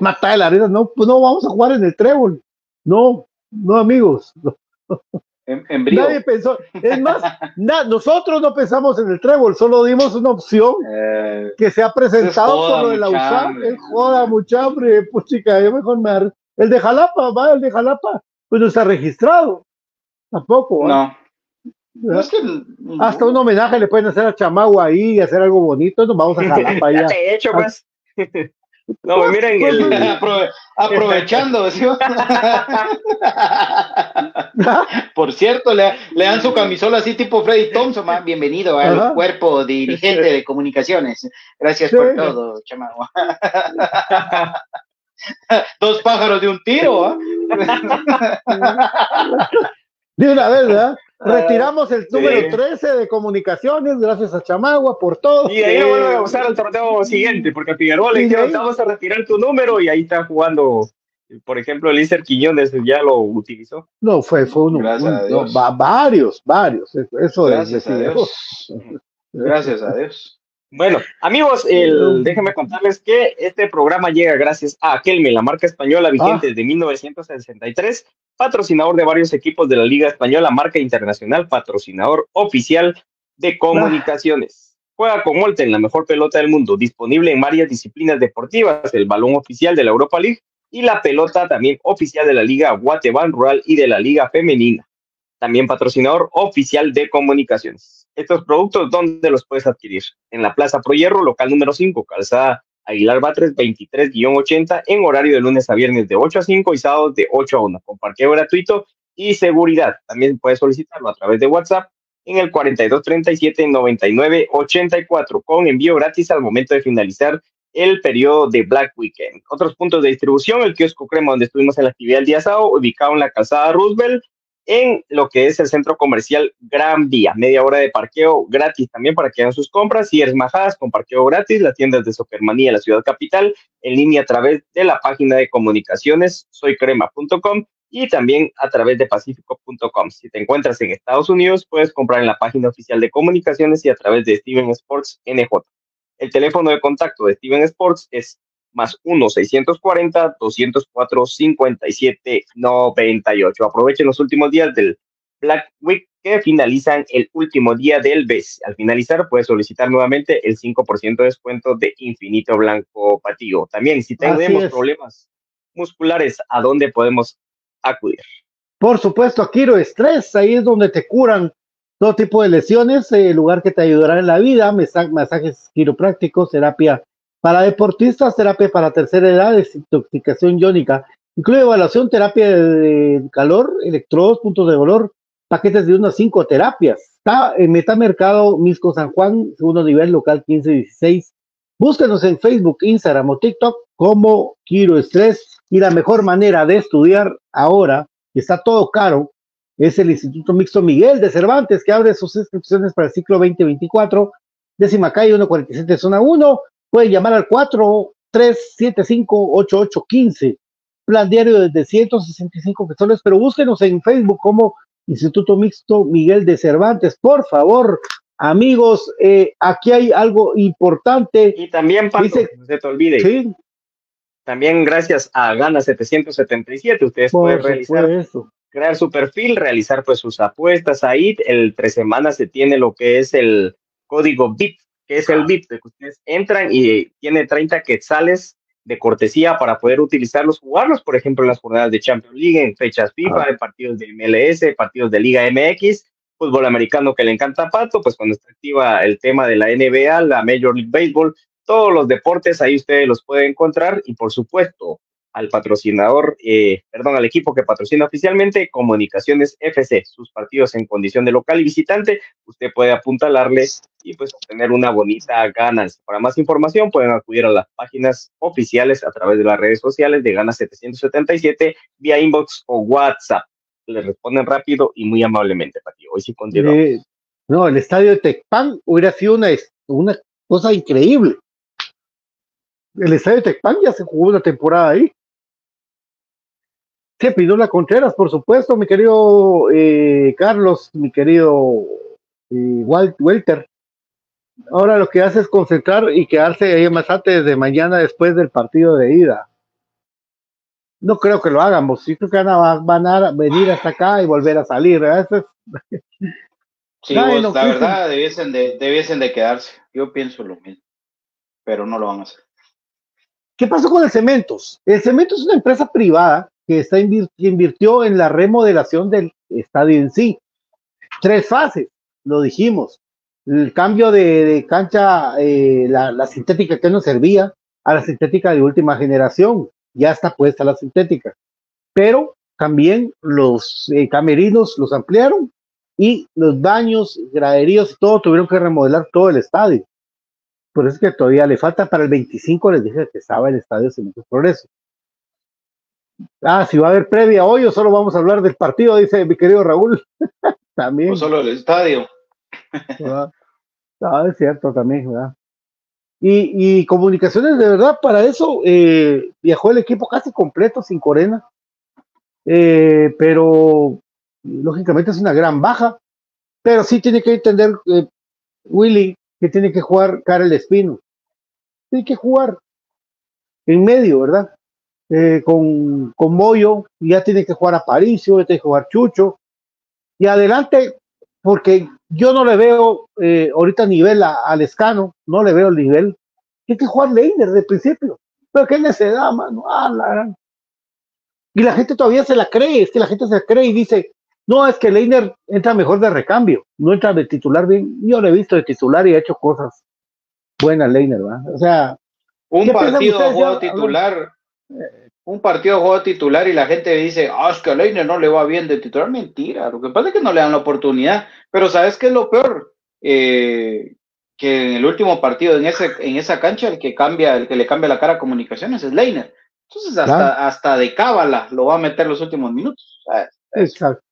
Me de la risa, no, pues no vamos a jugar en el trébol. No, no amigos. En, en brío. Nadie pensó, es más, na- nosotros no pensamos en el trébol, solo dimos una opción Eh, que se ha presentado por lo de la es joda, mucha hambre, pues chica, yo mejor me ar- El de Jalapa, va, el de Jalapa, pues no está registrado. Tampoco, ¿va? no. ¿verdad? No es que. Hasta un homenaje le pueden hacer a Chamagua ahí y hacer algo bonito, nos vamos a Jalapa Ya ya. te he hecho, pues. No, pues miren, el, Aprove- aprovechando. ¿sí? Por cierto, le, le dan su camisola así tipo Freddy Thompson. man. Bienvenido al Ajá. cuerpo dirigente de comunicaciones. Gracias Sí. por todo, chamagua. Dos pájaros de un tiro. ¿ah? De una vez, ¿verdad? Retiramos el Sí. número 13 de comunicaciones, gracias a Chamagua por todo. Y de ahí no vuelve a usar el torneo siguiente, porque a Figueroa le dijeron, ahí- "Te vamos a retirar tu número y ahí está jugando, por ejemplo, el Iser Quiñones ya lo utilizó. No, fue, fue uno, Gracias a un- Dios. no, va- varios, varios. Eso Gracias de a. Dios. Gracias a Dios. Bueno, amigos, el, déjenme contarles que este programa llega gracias a Kelme, la marca española vigente Ah. desde 1963, patrocinador de varios equipos de la Liga Española, marca internacional, patrocinador oficial de comunicaciones. Juega con Molten, la mejor pelota del mundo, disponible en varias disciplinas deportivas, el balón oficial de la Europa League y la pelota también oficial de la Liga Guatemala Rural y de la Liga Femenina. También patrocinador oficial de comunicaciones. Estos productos, ¿dónde los puedes adquirir? En la Plaza Pro Hierro, local número 5, calzada Aguilar Batres 23-80, en horario de lunes a viernes de 8 a 5 y sábados de 8 a 1, con parqueo gratuito y seguridad. También puedes solicitarlo a través de WhatsApp en el 4237-9984, con envío gratis al momento de finalizar el periodo de Black Weekend. Otros puntos de distribución, el kiosco Crema, donde estuvimos en la actividad el día sábado, ubicado en la calzada Roosevelt, en lo que es el centro comercial Gran Vía. Media hora de parqueo gratis también para que hagan sus compras. Y Majadas con parqueo gratis, las tiendas de Supermanía, la ciudad capital, en línea a través de la página de comunicaciones soycrema.com y también a través de pacifico.com. Si te encuentras en Estados Unidos, puedes comprar en la página oficial de comunicaciones y a través de Steven Sports NJ. El teléfono de contacto de Steven Sports es más 1-640-204-5798. Aprovechen los últimos días del Black Week que finalizan el último día del mes. Al finalizar, puedes solicitar nuevamente el 5% de descuento de Infinito Blanco Patigo. También, si tenemos problemas musculares, ¿a dónde podemos acudir? Por supuesto, a Quiro Estrés, ahí es donde te curan todo tipo de lesiones, el lugar que te ayudará en la vida, masajes quiroprácticos, terapia para deportistas, terapia para tercera edad, desintoxicación iónica, incluye evaluación, terapia de calor, electrodos, puntos de dolor, paquetes de unas cinco terapias. Está en Metamercado Misco San Juan, segundo nivel, local 1516. Búsquenos en Facebook, Instagram o TikTok como Quiro Estrés. Y la mejor manera de estudiar ahora, que está todo caro, es el Instituto Mixto Miguel de Cervantes, que abre sus inscripciones para el ciclo 2024, décima calle 147, zona 1, Pueden llamar al 4375-8815. Plan diario desde 165 pesos, pero búsquenos en Facebook como Instituto Mixto Miguel de Cervantes. Por favor, amigos, eh, aquí hay algo importante. Y también, Pato, no se te olvide. ¿sí? También gracias a Gana 777, ustedes pueden realizar, crear su perfil, realizar pues sus apuestas ahí. El tres semanas se tiene lo que es el código BIP que es el VIP, que ustedes entran y tiene 30 quetzales de cortesía para poder utilizarlos, jugarlos, por ejemplo, en las jornadas de Champions League, en fechas FIFA, en partidos de MLS, partidos de Liga MX, fútbol americano que le encanta a Pato, pues cuando está activa el tema de la NBA, la Major League Baseball, todos los deportes ahí ustedes los pueden encontrar y por supuesto al patrocinador, eh, perdón, al equipo que patrocina oficialmente Comunicaciones FC, sus partidos en condición de local y visitante, usted puede apuntalarle y pues obtener una bonita ganas. Para más información pueden acudir a las páginas oficiales a través de las redes sociales de Ganas 777 vía inbox o WhatsApp. Le responden rápido y muy amablemente, Pati. Hoy sí continuamos. Eh, no, el estadio de Tecpan hubiera sido una, una cosa increíble. El estadio de Tecpan ya se jugó una temporada ahí. Sí, la Contreras, por supuesto, mi querido eh, Carlos, mi querido eh, Walt Welter. Ahora lo que hace es concentrar y quedarse ahí más antes de mañana después del partido de ida. No creo que lo hagamos. Sí creo que van a, venir hasta acá y volver a salir. sí, la verdad debiesen de, debiesen de quedarse. Yo pienso lo mismo, pero no lo van a hacer. ¿Qué pasó con el Cementos? El Cementos es una empresa privada que invirtió en la remodelación del estadio en sí. Tres fases, lo dijimos. El cambio de, cancha, eh, la, sintética que nos servía, a la sintética de última generación. Ya está puesta la sintética. Pero también los eh, camerinos los ampliaron y los baños, graderíos todo tuvieron que remodelar todo el estadio. Por eso es que todavía le falta para el 25, les dije que estaba el estadio Cementos Progreso. Ah, si va a haber previa hoy o solo vamos a hablar del partido, dice mi querido Raúl. también. O solo del estadio. ah, es cierto también, ¿verdad? Y, y, comunicaciones, de verdad, para eso eh, viajó el equipo casi completo, sin Corena. Eh, pero lógicamente es una gran baja. Pero sí tiene que entender eh, Willy que tiene que jugar Karel Espino. Tiene que jugar en medio, ¿verdad? Eh, con, con Moyo, ya tiene que jugar a Paricio, ya tiene que jugar Chucho, y adelante, porque yo no le veo eh, ahorita nivel al escano, no le veo el nivel, tiene que jugar Leiner de principio, pero qué necedad, mano, ah, y la gente todavía se la cree, es que la gente se la cree y dice, no, es que Leiner entra mejor de recambio, no entra de titular bien, yo lo he visto de titular y ha hecho cosas buenas Leiner, ¿verdad? O sea, un partido jugado titular un partido juego titular y la gente dice, ah, es que a Leiner no le va bien de titular. Mentira, lo que pasa es que no le dan la oportunidad. Pero ¿sabes qué es lo peor? Eh, que en el último partido, en, ese, en esa cancha, el que cambia, el que le cambia la cara a comunicaciones es Leiner. Entonces, hasta, hasta de cábala lo va a meter los últimos minutos. Exacto.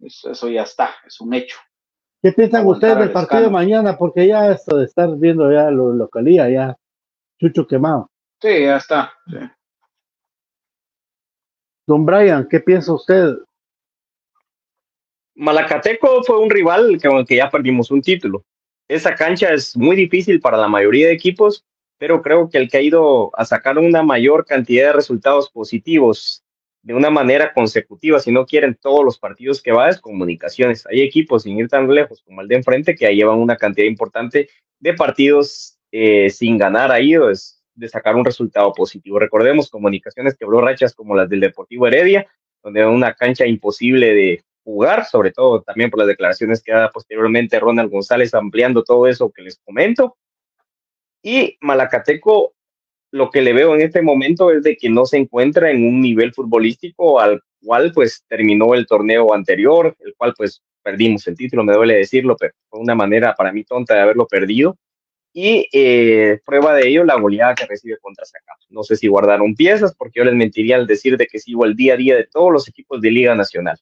Eso, ya está, es un hecho. ¿Qué piensan ustedes del partido de mañana? Porque ya esto de estar viendo ya lo localía, ya chucho quemado. Sí, ya está. Don Brian, ¿qué piensa usted? Malacateco fue un rival con el que ya perdimos un título. Esa cancha es muy difícil para la mayoría de equipos, pero creo que el que ha ido a sacar una mayor cantidad de resultados positivos de una manera consecutiva, si no quieren todos los partidos que va, es comunicaciones. Hay equipos sin ir tan lejos como el de enfrente que llevan una cantidad importante de partidos eh, sin ganar ahí es de sacar un resultado positivo. Recordemos comunicaciones quebró rachas como las del Deportivo Heredia, donde era una cancha imposible de jugar, sobre todo también por las declaraciones que da posteriormente Ronald González ampliando todo eso que les comento. Y Malacateco lo que le veo en este momento es de que no se encuentra en un nivel futbolístico al cual pues terminó el torneo anterior, el cual pues perdimos el título, me duele decirlo, pero fue una manera para mí tonta de haberlo perdido. Y eh, prueba de ello la goleada que recibe contra Zacapa. No sé si guardaron piezas, porque yo les mentiría al decir de que sigo el día a día de todos los equipos de Liga Nacional.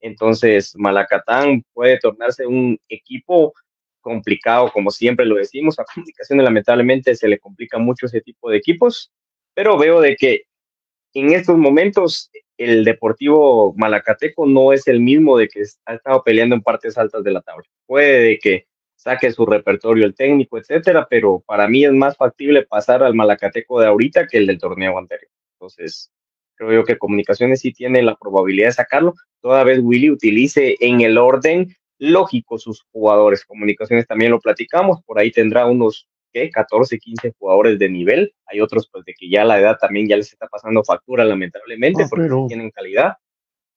Entonces, Malacatán puede tornarse un equipo complicado, como siempre lo decimos. A comunicación lamentablemente se le complica mucho ese tipo de equipos, pero veo de que en estos momentos el Deportivo Malacateco no es el mismo de que ha estado peleando en partes altas de la tabla. Puede que saque su repertorio el técnico, etcétera, pero para mí es más factible pasar al Malacateco de ahorita que el del torneo anterior. Entonces, creo yo que Comunicaciones sí tiene la probabilidad de sacarlo, toda vez Willy utilice en el orden lógico sus jugadores. Comunicaciones también lo platicamos, por ahí tendrá unos ¿qué? 14, 15 jugadores de nivel. Hay otros pues de que ya la edad también ya les está pasando factura lamentablemente ah, porque tienen calidad,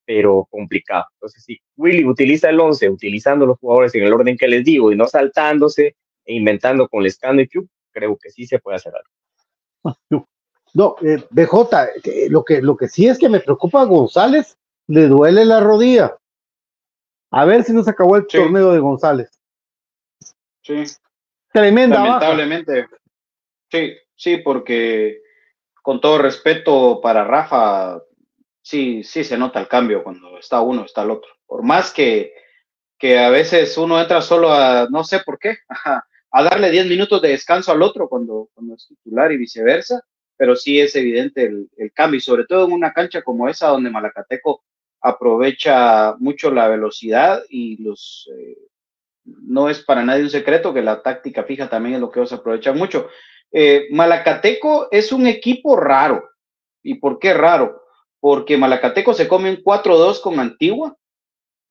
pero complicado. Entonces si Willy utiliza el 11 utilizando los jugadores en el orden que les digo y no saltándose e inventando con Lescano y Q, creo que sí se puede hacer algo. Ah, no, eh, BJ, lo que, lo que sí es que me preocupa a González, le duele la rodilla. A ver si nos acabó el torneo de González. Sí. Tremenda. Lamentablemente. Sí, sí, porque con todo respeto para Rafa, sí, sí se nota el cambio cuando está uno, está el otro. Por más que, que a veces uno entra solo a, no sé por qué, a, darle 10 minutos de descanso al otro cuando, cuando es titular y viceversa, pero sí es evidente el, el cambio, y sobre todo en una cancha como esa donde Malacateco aprovecha mucho la velocidad y los... Eh, no es para nadie un secreto que la táctica fija también es lo que ellos aprovechan mucho. Eh, Malacateco es un equipo raro. ¿Y por qué raro? Porque Malacateco se come un 4-2 con Antigua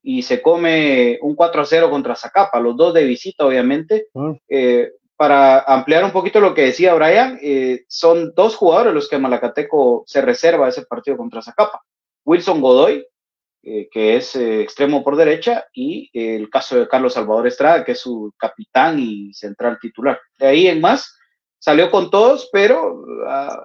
y se come un 4-0 contra Zacapa, los dos de visita, obviamente. Ah. Eh, para ampliar un poquito lo que decía Brian, son dos jugadores los que Malacateco se reserva ese partido contra Zacapa. Wilson Godoy, eh, que es eh, extremo por derecha, y el caso de Carlos Salvador Estrada, que es su capitán y central titular. De ahí en más, salió con todos, pero ah,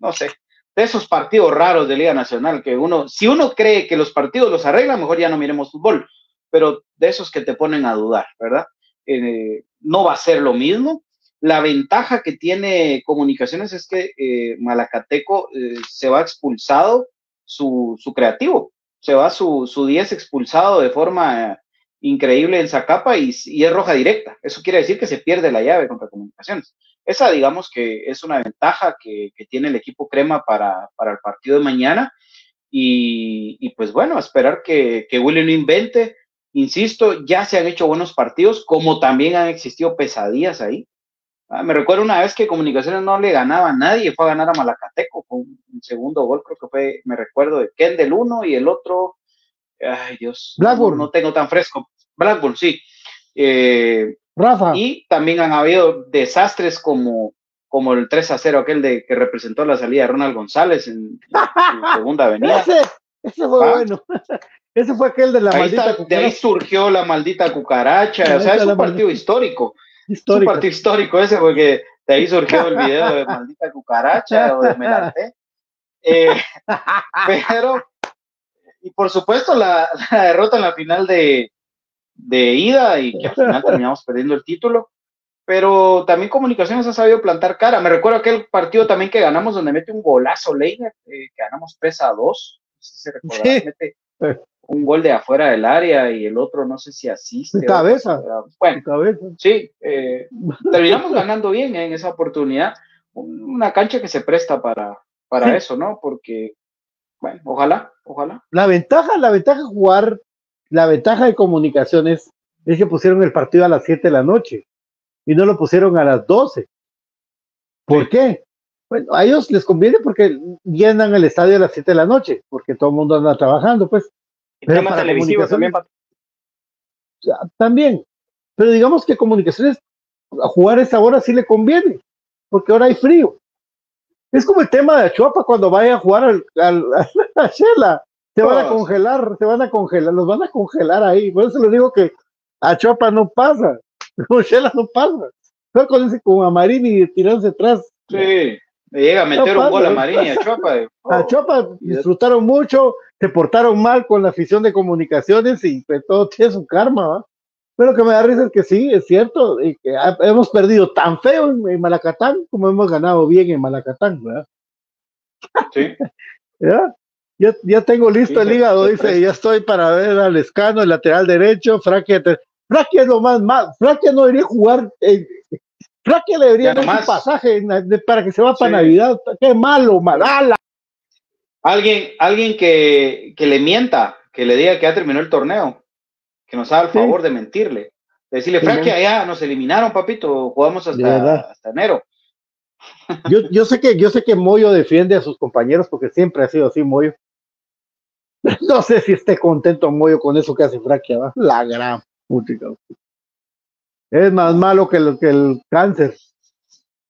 no sé, de esos partidos raros de Liga Nacional, que uno, si uno cree que los partidos los arreglan, mejor ya no miremos fútbol, pero de esos que te ponen a dudar, ¿verdad? Eh, no va a ser lo mismo. La ventaja que tiene Comunicaciones es que Malacateco se va expulsado su, su creativo se va su, su 10 expulsado de forma increíble en Zacapa y, y, es roja directa. Eso quiere decir que se pierde la llave contra Comunicaciones. Esa, digamos que es una ventaja que, tiene el equipo Crema para, el partido de mañana. Y, pues bueno, esperar que, que Willy no invente. Insisto, ya se han hecho buenos partidos, como también han existido pesadillas ahí. Ah, me recuerdo una vez que Comunicaciones no le ganaba a nadie, fue a ganar a Malacateco con un segundo gol, creo que fue, me recuerdo, de Ken del uno y el otro, ay Dios, Blackburn. No, tengo tan fresco. Blackburn, sí. Eh, Rafa. Y también han habido desastres como, como el 3 a 0, aquel de que representó la salida de Ronald González en, segunda avenida. ese, ese fue ¿Ah? bueno. Ese fue aquel de la maldita De ahí surgió la maldita cucaracha. o sea, es un partido histórico. Histórico. un partido histórico ese, porque de ahí surgió el video de maldita cucaracha o de Melate. Eh, pero, y por supuesto, la, derrota en la final de, de ida y que al final terminamos perdiendo el título. Pero también Comunicaciones ha sabido plantar cara. Me recuerdo aquel partido también que ganamos donde mete un golazo Leiner, eh, que ganamos 3 a 2. No sé si se recuerda, mete un gol de afuera del área y el otro no sé si asiste. De cabeza. bueno, cabeza. sí, eh, terminamos ganando bien en esa oportunidad. Una cancha que se presta para, para eso, ¿no? Porque Bueno, ojalá, ojalá. La ventaja, la ventaja de jugar, la ventaja de comunicaciones es que pusieron el partido a las 7 de la noche y no lo pusieron a las 12. ¿Por qué? Bueno, a ellos les conviene porque llenan el estadio a las 7 de la noche, porque todo el mundo anda trabajando, pues. Pero para televisivo también. También. Pero digamos que comunicaciones, a jugar esa hora sí le conviene, porque ahora hay frío. Es como el tema de Achuapa cuando vaya a jugar al, a Shela. Se van a congelar, se van a congelar, los van a congelar ahí. Por eso les digo que Achuapa no pasa, con Shela no pasa. Fue con ese con Amarini y tirarse atrás. Sí, llega a meter un gol a Amarini y a Chuapa. A disfrutaron mucho, se portaron mal con la afición de comunicaciones y pues, todo tiene su karma, ¿va? Pero que me da risa es que sí, es cierto, y que hemos perdido tan feo en, Malacatán como hemos ganado bien en Malacatán, ¿verdad? Sí. ¿Ya? Ya, tengo listo el hígado, dice, ya estoy para ver al escano, el lateral derecho, Fraque, Fraque es lo más mal, Fraque no debería jugar, eh, Fraque le debería dar un pasaje para que se va para Navidad, qué malo, malala. Alguien, alguien que, que le mienta, que le diga que ya terminó el torneo que nos haga el favor de mentirle. decirle, Frank, que allá nos eliminaron, papito, jugamos hasta, hasta enero. Yo, yo, sé que, yo sé que Moyo defiende a sus compañeros porque siempre ha sido así, Moyo. No sé si esté contento Moyo con eso que hace Fraquia, ¿va? La gran putica. Es más malo que, lo, que el cáncer.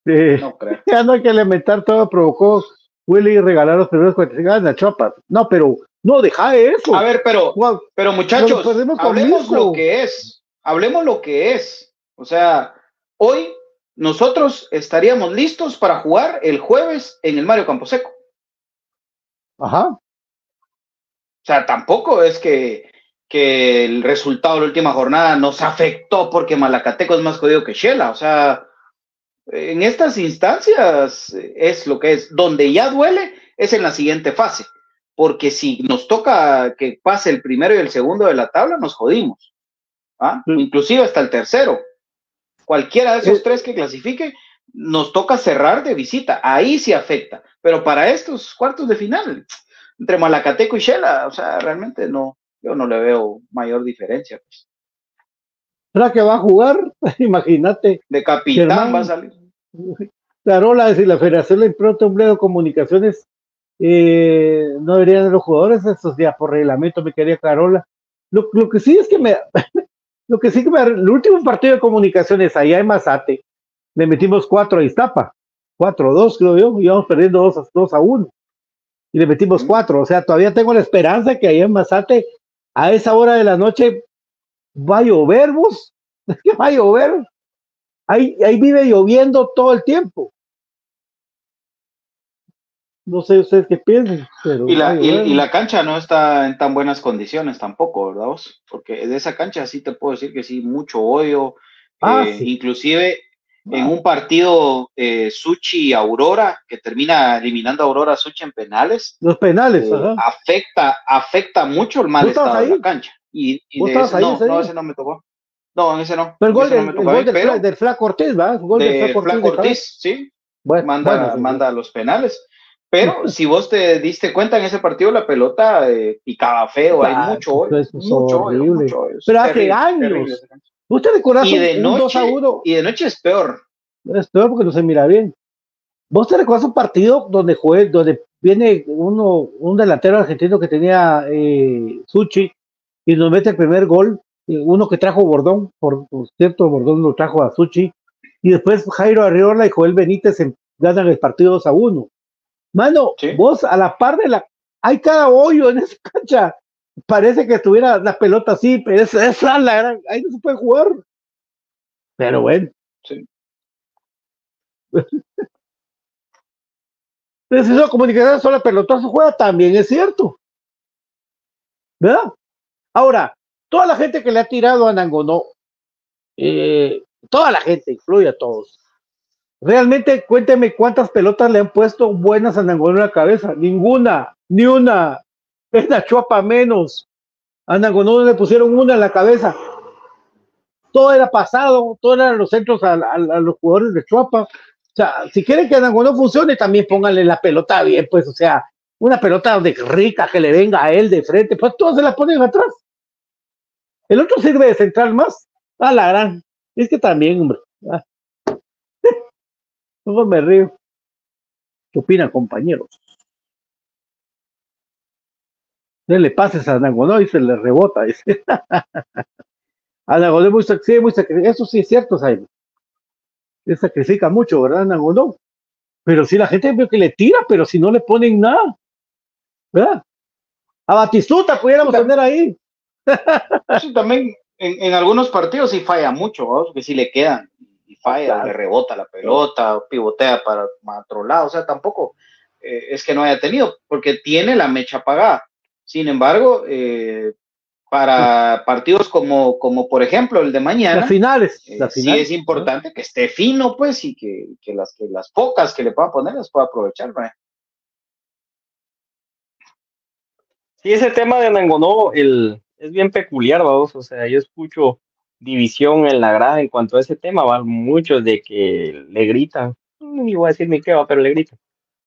No creo. Ya no hay que lamentar todo, provocó Willy regalar los primeros 45 años Chopas. No, pero no, deja eso. A ver, pero, pero muchachos, hablemos lo que es. Hablemos lo que es. O sea, hoy nosotros estaríamos listos para jugar el jueves en el Mario Camposeco. Ajá. O sea, tampoco es que, que el resultado de la última jornada nos afectó porque Malacateco es más jodido que Shela. O sea, en estas instancias es lo que es. Donde ya duele es en la siguiente fase porque si nos toca que pase el primero y el segundo de la tabla, nos jodimos. ¿ah? Inclusive hasta el tercero. Cualquiera de esos tres que clasifique, nos toca cerrar de visita. Ahí sí afecta. Pero para estos cuartos de final, entre Malacateco y Shela, o sea, realmente no, yo no le veo mayor diferencia. Pues. ¿Para que va a jugar? Imagínate. De capitán va a salir. Carola, si la Federación le impronta un de comunicaciones eh, no deberían los jugadores estos días por reglamento, me quería Carola. Lo, lo, que sí es que me, lo que sí que me, el último partido de comunicaciones allá en Mazate, le metimos cuatro a Iztapa, cuatro, dos creo yo, íbamos perdiendo dos, dos a uno, y le metimos cuatro, o sea, todavía tengo la esperanza que allá en Mazate, a esa hora de la noche, va a llover, vos, que va a llover, ahí, ahí vive lloviendo todo el tiempo. No sé ustedes qué piensan. Pero y, la, y, la cancha no está en tan buenas condiciones tampoco, ¿verdad? Vos? Porque de esa cancha sí te puedo decir que sí, mucho odio. Ah, eh, inclusive en un partido eh, Suchi Aurora, que termina eliminando a Aurora Suchi en penales. Los penales, eh, Afecta, afecta mucho el mal estado de la cancha. Y, y de ese, no, no, ese no me tocó. No, en ese no. Pero el gol, del, gol del, del Flaco Ortiz, ¿va? El gol del Flaco Ortiz, sí. manda, manda los penales. Pero si vos te diste cuenta en ese partido, la pelota eh, picaba feo, hay mucho hoyo. Mucho mucho Pero hace años. ¿Usted recuerda y de noche, Y de noche es peor. Es peor porque no se mira bien. ¿Vos te recuerdas un partido donde jugué, donde viene uno, un delantero argentino que tenía eh, Suchi y nos mete el primer gol, eh, uno que trajo Bordón, por, cierto, Bordón lo trajo a Suchi, y después Jairo Arriola y Joel Benítez ganan el partido 2 a 1. Mano, vos a la par de la. Hay cada hoyo en esa cancha. Parece que estuviera la pelota así, pero esa es la gran. Ahí no se puede jugar. Pero bueno. Sí. Entonces, eso comunicación solo pelotazo juega también es cierto. ¿Verdad? Ahora, toda la gente que le ha tirado a Nangonó, eh, toda la gente, incluye a todos, Realmente, cuénteme cuántas pelotas le han puesto buenas a Nangonó en la cabeza. Ninguna, ni una. Es la chuapa menos. A Nangonó le pusieron una en la cabeza. Todo era pasado, todo eran los centros a, los jugadores de Chuapa. O sea, si quieren que Nangonó funcione, también pónganle la pelota bien, pues, o sea, una pelota de rica que le venga a él de frente, pues todos se la ponen atrás. El otro sirve de central más. A la gran. Es que también, hombre. Ah. Luego me río. ¿Qué opinan, compañeros? No le pases a Nangonó y se le rebota. Dice. a Nangonó muy, sí, muy Eso sí es cierto, Simon. Le sacrifica mucho, ¿verdad, Nangonó? Pero si la gente ve que le tira, pero si no le ponen nada. ¿Verdad? A Batistuta pudiéramos tener ahí. Sí, también en, algunos partidos sí falla mucho, que sí le quedan y falla, le rebota la pelota, pivotea para, otro lado, o sea, tampoco eh, es que no haya tenido, porque tiene la mecha apagada. Sin embargo, eh, para partidos como, como por ejemplo el de mañana, las finales, eh, sí es importante que esté fino, pues, y que, las, que las pocas que le pueda poner las pueda aprovechar. Sí, ese tema de Nangonó el, es bien peculiar, vamos, o sea, yo escucho división en la grada en cuanto a ese tema, va muchos de que le gritan, ni voy a decir ni qué va, pero le gritan.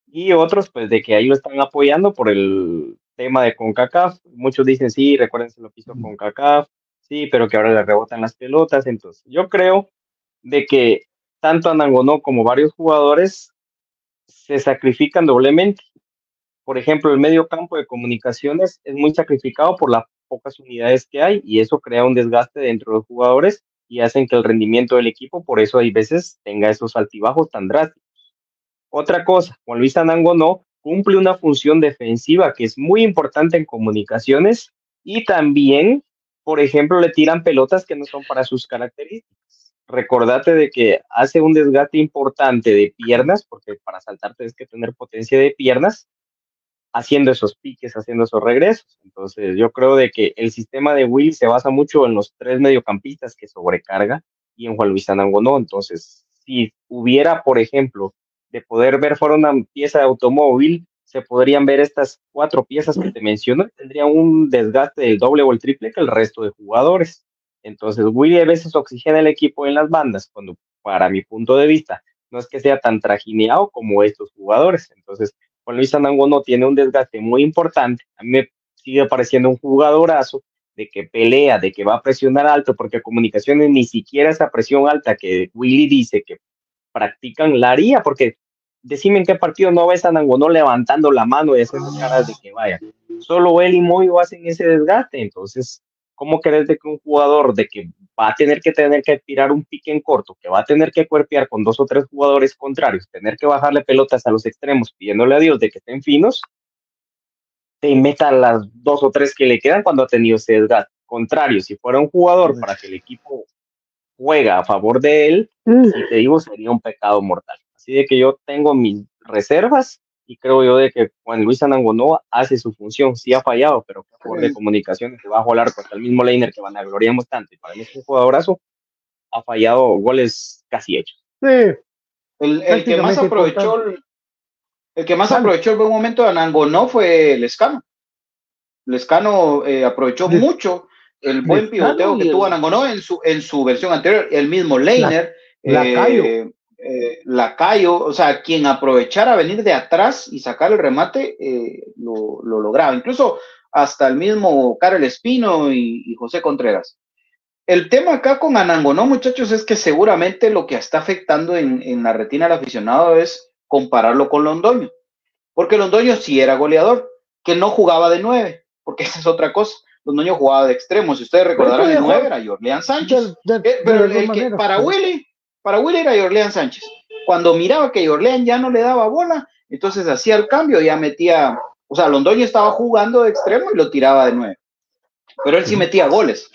Y otros, pues, de que ahí lo están apoyando por el tema de CONCACAF. Muchos dicen, sí, recuérdense lo que hizo CONCACAF, sí, pero que ahora le rebotan las pelotas. Entonces, yo creo de que tanto Anangonó como varios jugadores se sacrifican doblemente. Por ejemplo, el medio campo de comunicaciones es muy sacrificado por las pocas unidades que hay y eso crea un desgaste dentro de los jugadores y hacen que el rendimiento del equipo, por eso hay veces, tenga esos altibajos tan drásticos. Otra cosa, Juan Luis Anangonó cumple una función defensiva que es muy importante en comunicaciones y también, por ejemplo, le tiran pelotas que no son para sus características. Recordate de que hace un desgaste importante de piernas, porque para saltar tienes que tener potencia de piernas, haciendo esos piques, haciendo esos regresos. Entonces, yo creo de que el sistema de Will se basa mucho en los tres mediocampistas que sobrecarga y en Juan Luis Anango no. Entonces, si hubiera, por ejemplo, de poder ver fuera una pieza de automóvil, se podrían ver estas cuatro piezas que te menciono, tendría un desgaste del doble o el triple que el resto de jugadores. Entonces, Willy a veces oxigena el equipo en las bandas, cuando para mi punto de vista no es que sea tan trajineado como estos jugadores. Entonces, Juan Luis Anango no tiene un desgaste muy importante. A mí me sigue pareciendo un jugadorazo de que pelea, de que va a presionar alto, porque comunicaciones ni siquiera esa presión alta que Willy dice que practican la haría, porque decime en qué partido no ves a Nangonó levantando la mano y haciendo caras de que vaya. Solo él y Moyo hacen ese desgaste. Entonces, ¿cómo crees de que un jugador de que va a tener que tener que tirar un pique en corto, que va a tener que cuerpear con dos o tres jugadores contrarios, tener que bajarle pelotas a los extremos pidiéndole a Dios de que estén finos, te meta las dos o tres que le quedan cuando ha tenido ese desgaste? Contrario, si fuera un jugador para que el equipo juega a favor de él, mm. te digo, sería un pecado mortal. Así de que yo tengo mis reservas y creo yo de que Juan Luis Anangonó hace su función, sí ha fallado, pero que por de comunicaciones que bajo el arco hasta el mismo Leiner que van a gloriamos tanto y para mí es un jugadorazo, ha fallado goles casi hechos. Sí. El, que más aprovechó el, que más aprovechó el buen momento de Anangonó fue el Escano. El Escano eh, aprovechó mucho el buen pivoteo que tuvo Anangonó en su, en su versión anterior, el mismo Leiner. La, eh, eh, Lacayo, o sea, quien aprovechara venir de atrás y sacar el remate, eh, lo, lograba. Incluso hasta el mismo Karel Espino y, José Contreras. El tema acá con Anangonó, muchachos, es que seguramente lo que está afectando en, la retina del aficionado es compararlo con Londoño. Porque Londoño sí era goleador, que no jugaba de nueve, porque esa es otra cosa. Londoño jugaba de extremo. Si ustedes recordarán, de nueve era Jorleán Sánchez. Eh, pero el que para Willy para Willy era Jorleán Sánchez. Cuando miraba que Jorleán ya no le daba bola, entonces hacía el cambio, ya metía, o sea, Londoño estaba jugando de extremo y lo tiraba de nuevo. Pero él sí metía goles.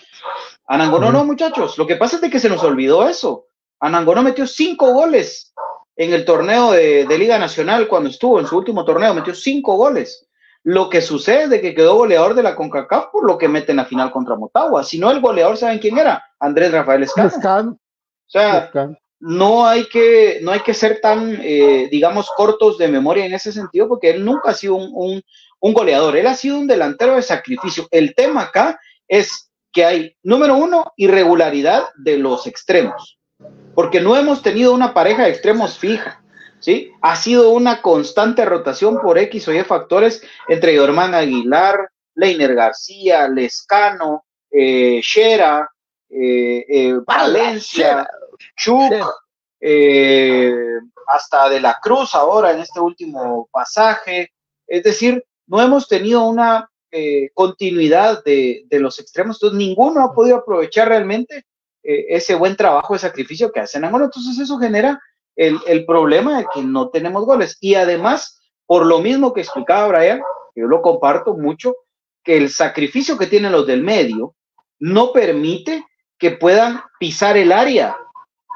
Anangonó no, muchachos. Lo que pasa es de que se nos olvidó eso. Anangonó metió cinco goles en el torneo de, Liga Nacional cuando estuvo en su último torneo, metió cinco goles. Lo que sucede es de que quedó goleador de la CONCACAF por lo que mete en la final contra Motagua. Si no, el goleador, ¿saben quién era? Andrés Rafael Escano. O sea, no hay que, no hay que ser tan, eh, digamos, cortos de memoria en ese sentido, porque él nunca ha sido un, goleador, él ha sido un delantero de sacrificio. El tema acá es que hay, número uno, irregularidad de los extremos, porque no hemos tenido una pareja de extremos fija. ¿Sí? Ha sido una constante rotación por X o Y factores entre Yormán Aguilar, Leiner García, Lescano, eh, Shera, eh, eh, Valencia, Chuk, hasta De la Cruz ahora en este último pasaje. Es decir, no hemos tenido una continuidad de, de, los extremos, entonces ninguno ha podido aprovechar realmente ese buen trabajo de sacrificio que hacen. Bueno, entonces eso genera el, el, problema de que no tenemos goles. Y además, por lo mismo que explicaba Brian, yo lo comparto mucho, que el sacrificio que tienen los del medio no permite que puedan pisar el área,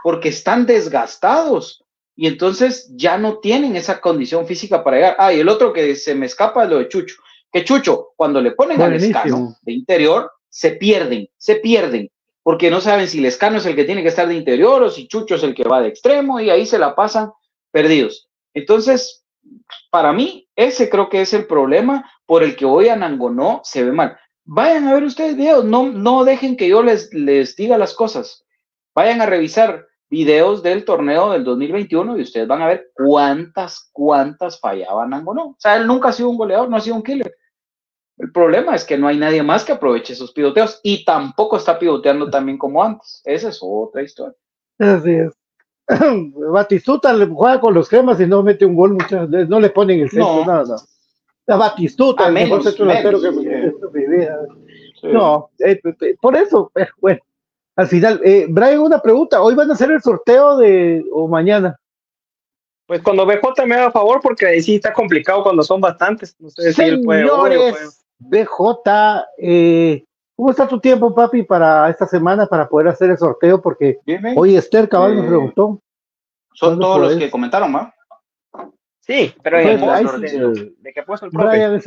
porque están desgastados y entonces ya no tienen esa condición física para llegar. Ah, y el otro que se me escapa es lo de Chucho, que Chucho, cuando le ponen al escano de interior, se pierden, se pierden porque no saben si Lescano es el que tiene que estar de interior o si Chucho es el que va de extremo y ahí se la pasan perdidos. Entonces, para mí, ese creo que es el problema por el que hoy Anangonó se ve mal. Vayan a ver ustedes videos, no, no dejen que yo les, les diga las cosas. Vayan a revisar videos del torneo del 2021 y ustedes van a ver cuántas, cuántas fallaba Anangonó. O sea, él nunca ha sido un goleador, no ha sido un killer. El problema es que no hay nadie más que aproveche esos pivoteos y tampoco está pivoteando también como antes. Esa es otra historia. Así es. Batistuta le juega con los cremas y no mete un gol, muchas veces no le ponen el centro, no. nada. La Batistuta, el mejor centro delantero que me vida. No, eh, por eso, bueno, al final, eh, Brian, una pregunta, ¿hoy van a hacer el sorteo de o mañana? Pues cuando BJ me haga favor, porque ahí sí está complicado cuando son bastantes. No sé si él puede, BJ, eh, ¿cómo está tu tiempo, papi, para esta semana para poder hacer el sorteo? Porque hoy Esther Cabal me eh, preguntó. Son todos los que comentaron, ¿no? Sí, pero en pues, el de, de, que puso el profe.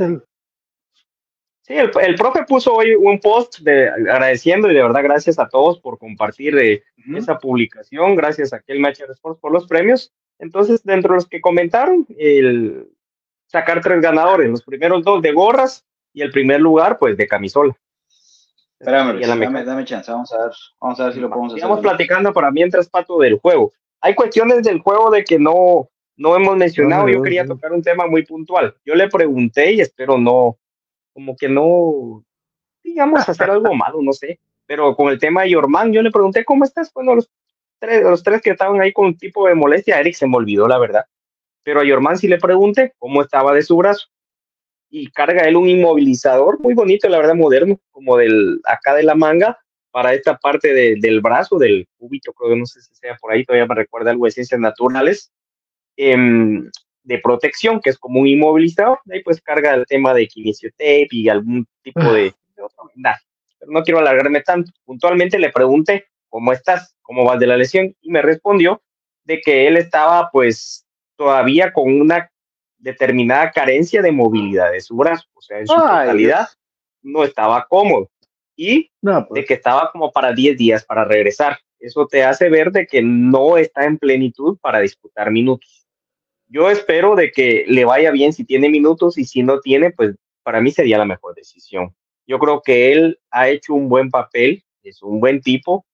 Sí, el, profe puso hoy un post de, agradeciendo y de verdad gracias a todos por compartir eh, esa publicación, gracias a aquel Match Sports por los premios. Entonces, dentro de los que comentaron, el sacar tres ganadores, los primeros dos de gorras y el primer lugar, pues de camisola. Espérame, dame, dame, chance, vamos a ver, vamos a ver si lo podemos hacer. Estamos platicando para mientras, Pato, del juego. Hay cuestiones del juego de que no, no hemos mencionado. Yo quería tocar un tema muy puntual. Yo le pregunté y espero no, como que no, digamos, hacer algo malo, no sé. Pero con el tema de Yorman, yo le pregunté, ¿cómo estás? Bueno, los tres, los tres que estaban ahí con un tipo de molestia, Eric se me olvidó, la verdad. Pero a Yorman sí le pregunté cómo estaba de su brazo y carga él un inmovilizador muy bonito, la verdad, moderno, como del acá de la manga para esta parte del brazo, del cúbito, creo que no sé si sea por ahí, todavía me recuerda algo de ciencias naturales, em, de protección, que es como un inmovilizador, ahí pues carga el tema de tape y algún tipo de, pero no quiero alargarme tanto. Puntualmente le pregunté, ¿cómo estás? ¿Cómo vas de la lesión? Y me respondió de que él estaba pues todavía con una determinada carencia de movilidad de su brazo, o sea, en su totalidad no estaba cómodo y de pues. que estaba como para 10 días para regresar. Eso te hace ver de que no está en plenitud para disputar minutos. Yo espero de que le vaya bien si tiene minutos y si no tiene, pues para mí sería la mejor decisión. Yo creo que él ha hecho un buen papel, es un buen tipo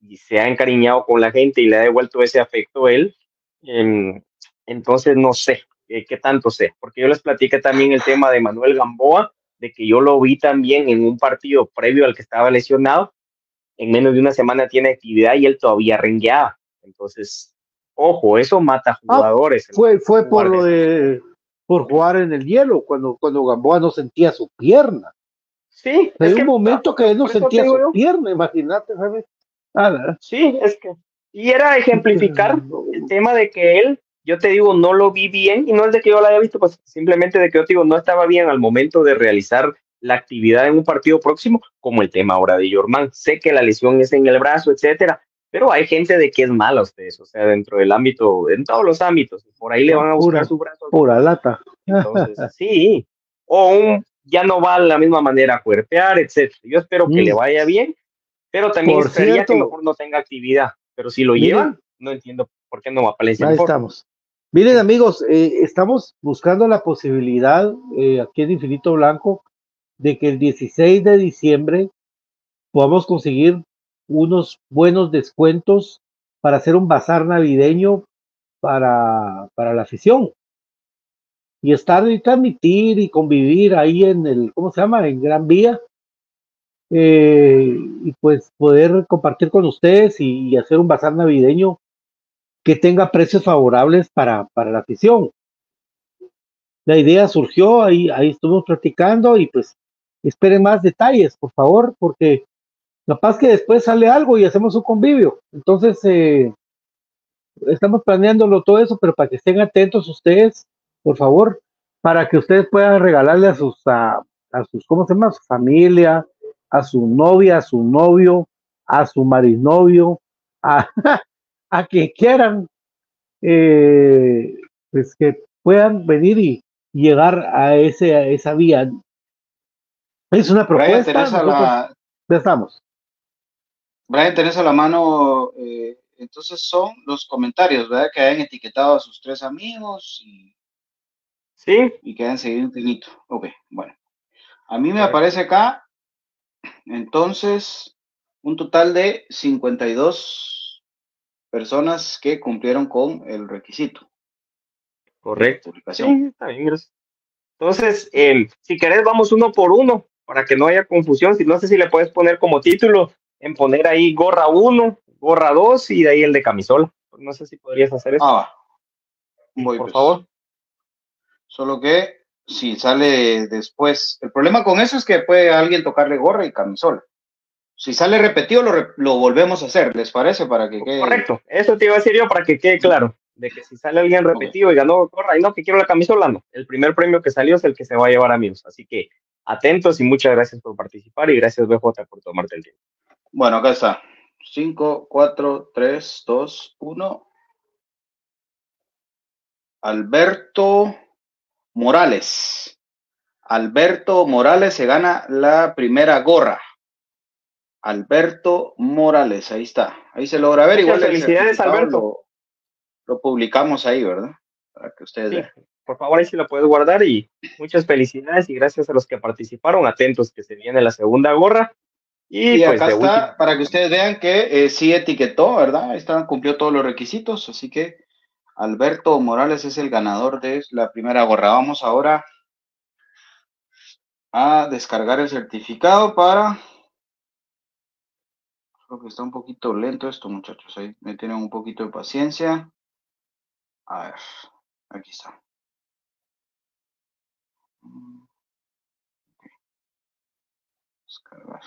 y se ha encariñado con la gente y le ha devuelto ese afecto a él. Entonces, no sé, qué tanto sé, porque yo les platiqué también el tema de Manuel Gamboa, de que yo lo vi también en un partido previo al que estaba lesionado, en menos de una semana tiene actividad y él todavía rengueaba. Entonces, ojo, eso mata ah, jugadores. fue fue por lo de por jugar en el hielo, cuando, cuando Gamboa no sentía su pierna. Sí. Hay un momento que él no sentía su pierna, imagínate, ¿sabes? sí, es que. Y era ejemplificar el tema de que él yo te digo, no lo vi bien y no es de que yo lo haya visto, pues simplemente de que yo te digo, no estaba bien al momento de realizar la actividad en un partido próximo, como el tema ahora de Jorman. Sé que la lesión es en el brazo, etcétera, pero hay gente de que es mala ustedes, o sea, dentro del ámbito, en todos los ámbitos, por ahí le van a buscar su brazo. Pura lata. Entonces, sí, o un, ya no va de la misma manera a cuerpear, etcétera. Yo espero que le mm. vaya bien, pero también esperaría que mejor no tenga actividad. Pero si lo llevan, no entiendo por qué no va a aparecer. Ahí estamos. Miren amigos, eh, estamos buscando la posibilidad eh, aquí en Infinito Blanco de que el 16 de diciembre podamos conseguir unos buenos descuentos para hacer un bazar navideño para, para la afición. Y estar y transmitir y convivir ahí en el, ¿cómo se llama? En Gran Vía. Eh, y pues poder compartir con ustedes y, hacer un bazar navideño que tenga precios favorables para, para la afición. La idea surgió, ahí, ahí estuvimos platicando y pues esperen más detalles, por favor, porque capaz que después sale algo y hacemos un convivio. Entonces, eh, estamos planeándolo todo eso, pero para que estén atentos ustedes, por favor, para que ustedes puedan regalarle a sus, a, sus, ¿cómo se llama? A su familia, a su novia, a su novio, a su marinovio, a, a quien quieran, eh, pues que puedan venir y llegar a, ese, a esa vía. Es una propuesta. la... Ya estamos. Brian, tenés a la mano, eh, entonces son los comentarios, ¿verdad? Que hayan etiquetado a sus tres amigos y, ¿Sí? y que hayan seguido un teñito. Ok, bueno. A mí me aparece acá, entonces, un total de 52 personas que cumplieron con el requisito. Correcto. Sí, está bien, gracias. Entonces, si querés, vamos uno por uno para que no haya confusión. Si no sé si le puedes poner como título en poner ahí gorra 1, gorra 2 y de ahí el de camisola. No sé si podrías hacer eso. Ah, Voy, por pues. favor. Solo que si sale después, el problema con eso es que puede alguien tocarle gorra y camisola. Si sale repetido, lo, lo volvemos a hacer, ¿les parece? Para que quede... Correcto, eso te iba a decir yo para que quede claro, de que si sale alguien repetido y ganó gorra y no, que quiero la camisola, no. El primer premio que salió es el que se va a llevar amigos. Así que atentos y muchas gracias por participar y gracias BJ por tomarte el tiempo. Bueno, acá está. 5, 4, 3, 2, 1. Alberto Morales. Alberto Morales se gana la primera gorra. Alberto Morales, ahí está. Ahí se logra ver. Igual felicidades, Alberto. Lo, publicamos ahí, ¿verdad? Para que ustedes vean. Por favor, ahí sí lo puedes guardar y muchas felicidades y gracias a los que participaron. Atentos que se viene la segunda gorra y, pues, acá está, para que ustedes vean que eh, sí etiquetó, ¿verdad? Está, cumplió todos los requisitos, así que Alberto Morales es el ganador de la primera gorra. Vamos ahora a descargar el certificado para... Creo que está un poquito lento esto, muchachos. Ahí me tienen un poquito de paciencia. A ver, aquí está. Descargar.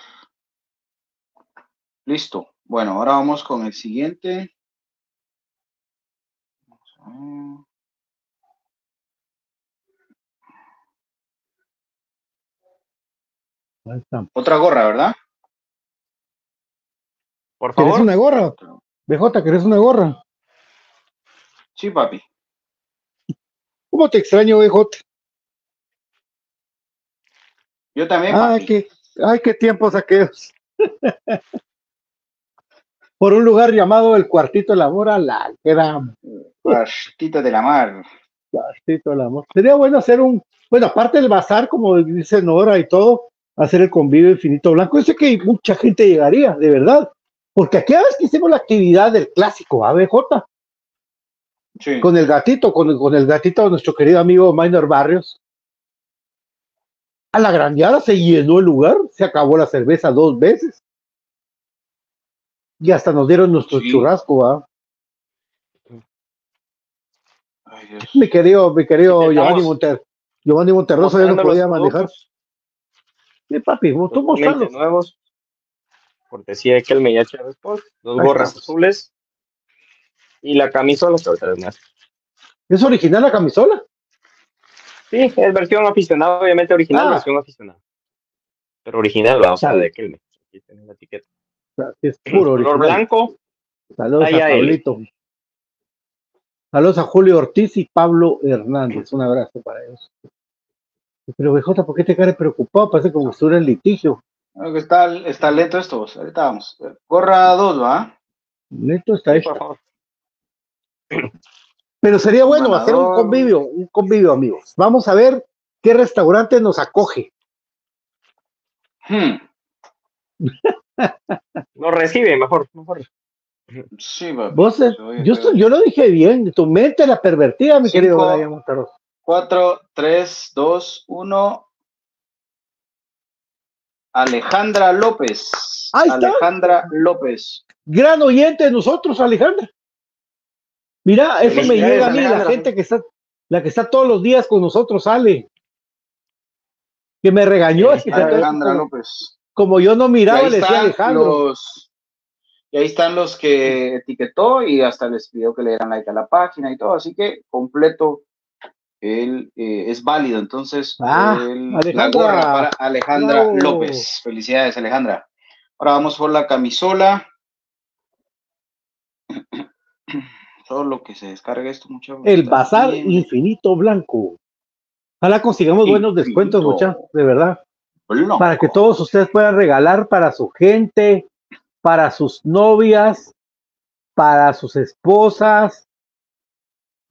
Listo. Bueno, ahora vamos con el siguiente. Otra gorra, ¿verdad? Por favor. ¿Quieres una gorra? BJ, ¿querés una gorra? Sí, papi. ¿Cómo te extraño, BJ? Yo también. Ay, qué, ay, qué tiempos aquellos. por un lugar llamado el Cuartito de la Mora, la queda. Cuartito de la Mar. Cuartito de la. Sería bueno hacer un, bueno, aparte del bazar, como dice Nora y todo, hacer el convivio infinito blanco. Yo sé que mucha gente llegaría, de verdad. Porque aquí a veces que hicimos la actividad del clásico ABJ. Sí. Con el gatito, con, con el gatito de nuestro querido amigo Minor Barrios. A la grandeada se llenó el lugar, se acabó la cerveza dos veces. Y hasta nos dieron nuestro churrasco, ¿ah? Mi querido, mi querido Giovanni Monter, Giovanni Monterroso ya no podía manejar. Sí, papi, tú mostrando. nuevos. Cortesía de que el Meyacha Sport, dos gorras azules y la camisola. ¿Es original la camisola? Sí, es versión aficionada, obviamente original, ah. versión aficionada. Pero original, vamos a ver de Kelme. Aquí tiene la etiqueta es puro color blanco. Saludos a Pablito. Saludos a Julio Ortiz y Pablo Hernández. Un abrazo para ellos. Pero BJ, ¿por qué te quedas preocupado? Parece como si estuviera en litigio. Está, está lento esto, ahorita vamos. Corra dos, ¿va? Lento está esto. Pero sería bueno hacer un convivio, un convivio, amigos. Vamos a ver qué restaurante nos acoge. Hmm. Lo recibe, mejor, mejor. Sí, papi. Vos, eh, yo, yo lo dije bien, tu mente la pervertida, mi Cinco. querido Brian Montaroz. 4, 3, 2, 1. Alejandra López. Ahí está. Alejandra López. Gran oyente de nosotros, Alejandra. Mira, eso me llega a mí, la gente que está, la que está todos los días con nosotros, Ale. Que me regañó, es que Alejandra como, López. como yo no miraba, ahí le decía Alejandro. los. Y ahí están los que etiquetó y hasta les pidió que le dieran like a la página y todo. Así que completo. Él eh, es válido. Entonces, Ah, el- la Alejandra. para Alejandra. López. Felicidades, Alejandra. Ahora vamos por la camisola. Solo que se descargue esto, muchachos. El bazar bien. infinito blanco. Ojalá consigamos buenos descuentos, muchachos, de verdad. Blanco. Para que todos ustedes puedan regalar para su gente, para sus novias, para sus esposas.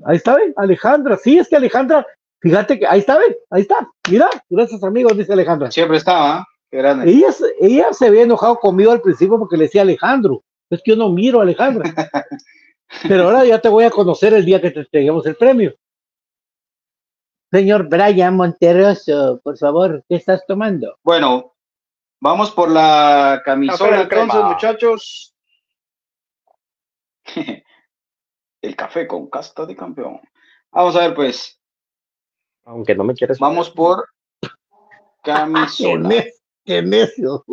Ahí está, ¿ven? Alejandra. Sí, es que Alejandra, fíjate que ahí está, ¿ven? Ahí está. Mira, gracias amigos, dice Alejandra. Siempre estaba. Qué grande. Ella, se- ella se había enojado conmigo al principio porque le decía Alejandro. Es que yo no miro a Alejandra. Pero ahora ya te voy a conocer el día que te entreguemos el premio. Señor Brian Monteroso, por favor, ¿qué estás tomando? Bueno, vamos por la camisola entonces, crema. muchachos. El café con casta de campeón. Vamos a ver, pues. Aunque no me quieres. Vamos por ¡Qué, camisola. qué necio!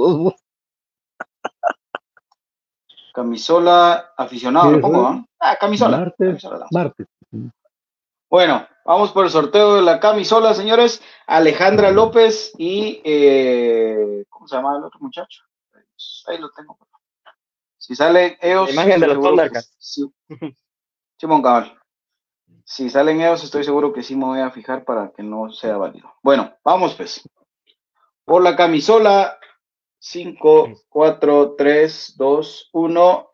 Camisola aficionado, ¿lo pongo? sí. ah? Ah, camisola. Martes, Camisola, martes. Bueno, vamos por el sorteo de la camisola, señores. Alejandra López y. eh, ¿Cómo se llama el otro muchacho? Ahí lo tengo. Si salen ellos. La imagen de los Thundercats. sí. Simón Cabal. Si salen ellos, estoy seguro que sí me voy a fijar para que no sea válido. Bueno, vamos pues. Por la camisola. 5, 4, 3, 2, 1.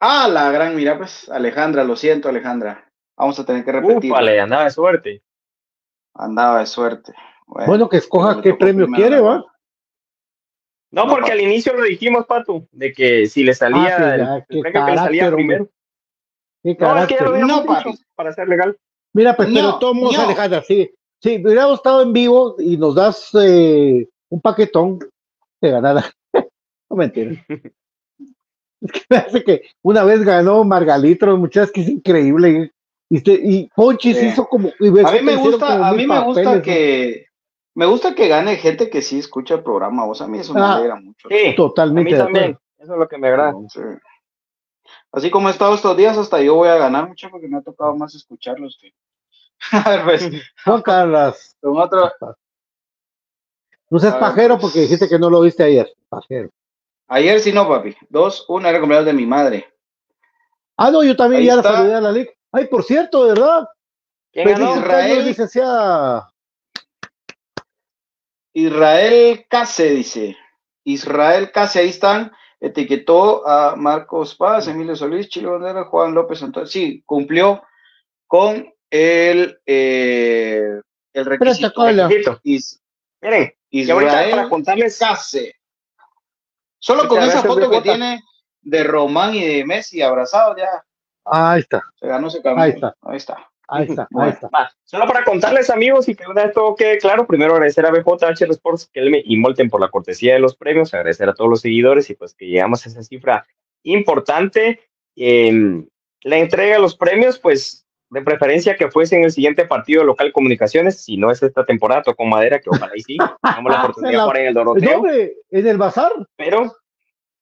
Ah, la gran, mira, pues, Alejandra, lo siento, Alejandra. Vamos a tener que repetir. Ufale, andaba de suerte. Andaba de suerte. Bueno, que escoja qué premio primero quiere, ¿va? No, No, porque pa- al inicio lo dijimos, Pato, de que si le salía Ah, sí, el, ya, el qué premio que le salía primero. Qué No, es que ya carácter. lo No, dicho, papi. para ser legal. Mira, pues, pero No, todos no. Alejandra, sí. Si hubiéramos estado en vivo y nos das eh, un paquetón de ganada. no mentira. es que me hace que una vez ganó Margalitro, muchachos, que es increíble. Y, este- y Ponchis Sí. hizo como. y A mí que me gusta, a mí me gusta que me gusta que gane gente que sí escucha el programa. Vos a mí eso me Ah, alegra mucho. Sí. Totalmente. a mí también. Eso es lo que me agrada. Sí. Así como he estado estos días, hasta yo voy a ganar mucho porque me ha tocado más escucharlos que. A ver, pues, Juan Carlos, con otro. no seas ver, pajero pues. porque dijiste que no lo viste ayer. Pajero. Ayer sí no, papi. Dos, una era cumpleaños de mi madre. Ah, no, yo también Ahí ya la está. saludé a la liga. Ay, por cierto, verdad. ¿Quién ganó? Israel. licenciada. Israel Case dice. Israel Case, ahí están. Etiquetó a Marcos Paz, Emilio Solís, Chilo Bandera, Juan López Antonio. Sí, cumplió con el, eh, el requisito. Protocolo. Is- Miren, y ahorita para contarles, Case. Solo con esa foto que tiene de Román y de Messi abrazados, ya Ahí está, se ganó ese cambio. Ahí está. Ahí está. Ahí está, ahí está. solo para contarles amigos y que una vez todo quede claro, primero agradecer a BJH Sports, Kelme y Molten por la cortesía de los premios, agradecer a todos los seguidores y pues que llegamos a esa cifra importante. Eh, la entrega de los premios, pues de preferencia que fuese en el siguiente partido local comunicaciones, si no es esta temporada, tocó madera, que ojalá y sí, tengamos la oportunidad la- para en el Doroteo. hombre, en el bazar. pero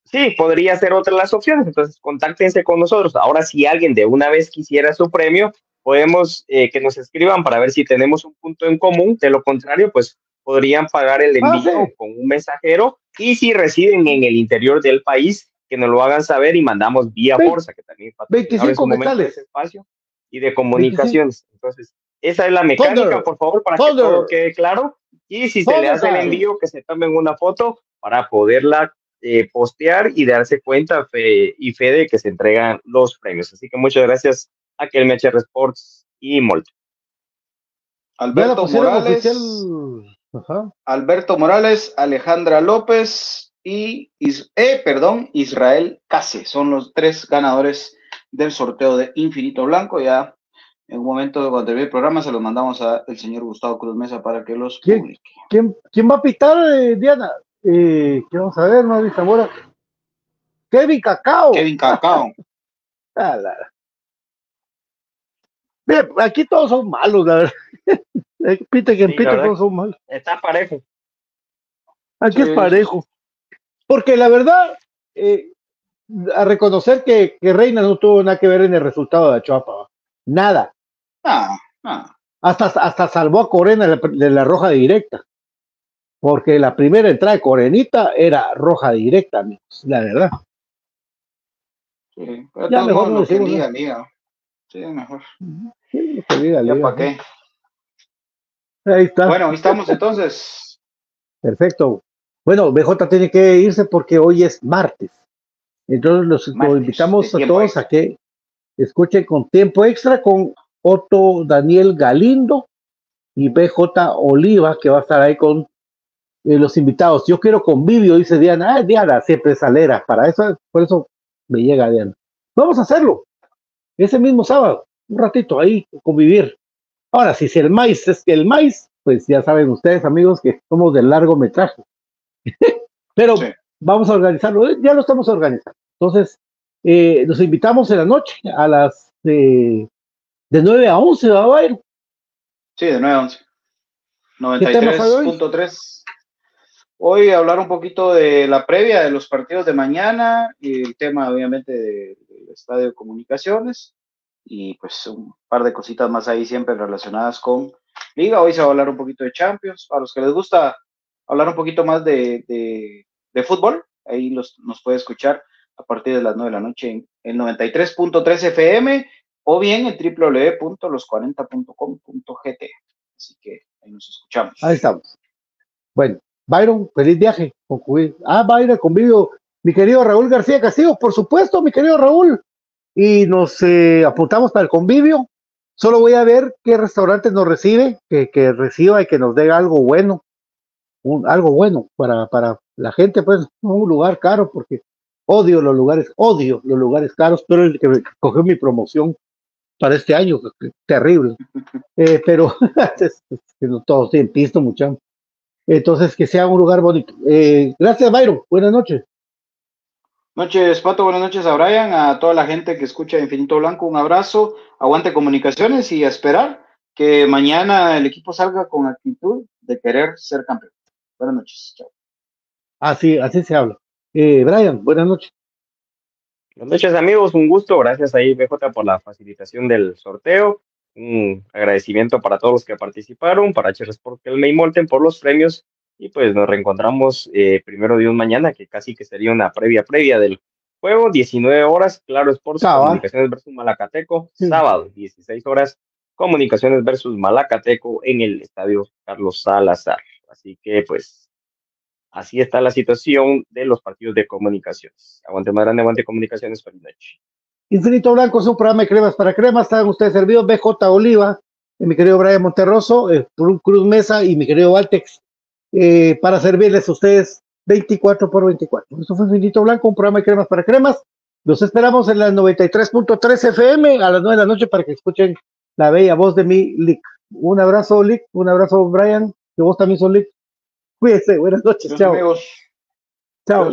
sí, podría ser otra de las opciones. Entonces, contáctense con nosotros. Ahora, si alguien de una vez quisiera su premio, podemos eh, que nos escriban para ver si tenemos un punto en común. De lo contrario, pues podrían pagar el Ah, envío sí. con un mensajero. Y si residen en el interior del país, que nos lo hagan saber y mandamos vía Forza, que también patrocinador en 25 su momento de espacio y de comunicaciones. Entonces, esa es la mecánica, Thunder. por favor, para Thunder. que todo quede claro. Y si se le Thunder hace el envío, que se tomen una foto para poderla eh, postear y darse cuenta fe, y fe de que se entregan los premios. Así que muchas gracias a Kelmecher Sports y Molt. Ya la Alberto pusieron Morales. Ajá. Alberto Morales, Alejandra López, y eh, perdón, Israel Case. Son los tres ganadores del sorteo de Infinito Blanco. Ya en un momento cuando termine el programa se los mandamos al señor Gustavo Cruz Mesa para que los publique. ¿Quién, quién va a pitar, eh, Diana? Eh, ¿Qué vamos a ver, Mavi Zamora? Kevin Cacao. Kevin Cacao. Ah, Bien, aquí todos son malos, la verdad. Pite que pite, todos son malos. Está parejo. Aquí es parejo. Porque la verdad, eh, a reconocer que, Reina no tuvo nada que ver en el resultado de Achuapa. Nada. Ah, ah. Hasta, hasta salvó a Corena de la, roja directa. Porque la primera entrada de Corenita era roja directa, amigos, la verdad. Sí, pero ya mejor no decimos, diga, diga. Sí, mejor. Sí, ya para qué. Ahí está. Bueno, ahí estamos entonces. Perfecto. Bueno, BJ tiene que irse porque hoy es martes. Entonces los, invitamos a todos a que escuchen con tiempo extra con Otto Daniel Galindo y BJ Oliva, que va a estar ahí con eh, los invitados. Yo quiero convivio, dice Diana. Ah, Diana, siempre salera. Para eso, por eso me llega Diana. Vamos a hacerlo. Ese mismo sábado, un ratito ahí, convivir. Ahora, si el maíz es que el maíz, pues ya saben ustedes, amigos, que somos de largo metraje. Pero vamos a organizarlo, eh, ya lo estamos organizando. Entonces, eh, nos invitamos en la noche a las de 9 a 11, ¿va a ir? Sí, de 9 a 11. 93.3. Hoy hablar un poquito de la previa de los partidos de mañana y el tema obviamente del estadio de comunicaciones y pues un par de cositas más ahí siempre relacionadas con liga. Hoy se va a hablar un poquito de Champions. A los que les gusta hablar un poquito más de, de, fútbol, ahí los, nos puede escuchar a partir de las 9 de la noche en el 93.3 FM o bien en www.los40.com.gt. Así que ahí nos escuchamos. Ahí estamos. Bueno, Byron, feliz viaje. Ah, Byron, convivo. Mi querido Raúl García Castillo, por supuesto, mi querido Raúl. Y nos eh, apuntamos para el convivio. Solo voy a ver qué restaurante nos recibe, que, que reciba y que nos dé algo bueno algo bueno para, para la gente, pues, un lugar caro, porque odio los lugares, odio los lugares caros, pero el que cogió mi promoción para este año, terrible. Eh, pero todos tienen pisto, muchachos. Entonces, que sea un lugar bonito. Eh, gracias, Byron. Buenas noches. Noches, Pato. Buenas noches a Brian, a toda la gente que escucha Infinito Blanco. Un abrazo, aguante comunicaciones y a esperar que mañana el equipo salga con actitud de querer ser campeón. Buenas noches. Chao. Así, así se habla. Eh, Brian, buenas noches. Buenas noches, amigos. Un gusto. Gracias ahí, BJ, por la facilitación del sorteo. Un agradecimiento para todos los que participaron, para HR Sport Kelme y Molten por los premios. Y pues nos reencontramos eh, primero de un mañana, que casi que sería una previa previa del juego. 19 horas, Claro Sports, Comunicaciones versus Malacateco. Sábado, 16 horas, Comunicaciones versus Malacateco en el Estadio Carlos Salazar. Así que, pues, así está la situación de los partidos de comunicaciones. Aguante más grande, aguante comunicaciones, feliz noche. Infinito Blanco es un programa de cremas para cremas. Están ustedes servidos. BJ Oliva, mi querido Brian Monterroso, eh, Cruz Mesa y mi querido Valtex, eh, para servirles a ustedes 24 por 24. Esto fue Infinito Blanco, un programa de cremas para cremas. Los esperamos en la 93.3 FM a las 9 de la noche para que escuchen la bella voz de mi Lick. Un abrazo, Lick. Un abrazo, Brian que vos también sos Cuídense, buenas noches, chao. Amigos. Chao.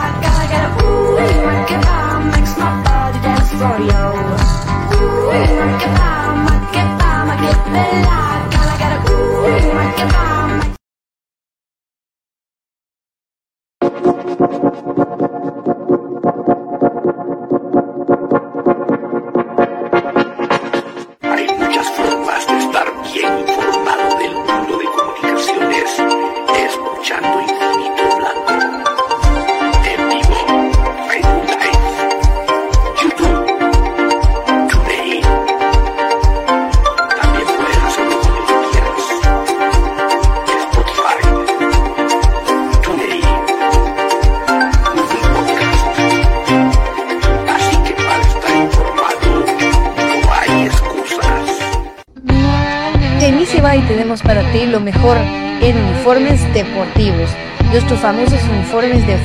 Gregorio. ma que pa, ma, que pa, ma, que.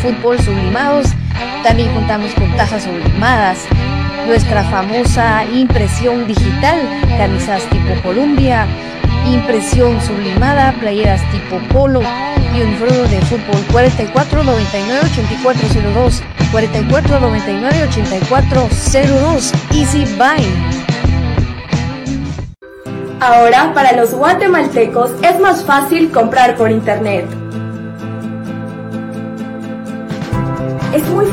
Fútbol sublimados. También contamos con tazas sublimadas. Nuestra famosa impresión digital, camisas tipo Columbia, impresión sublimada, playeras tipo polo y uniforme de fútbol 44 99 8402 44 99 8402 Easy Buy. Ahora para los guatemaltecos es más fácil comprar por internet.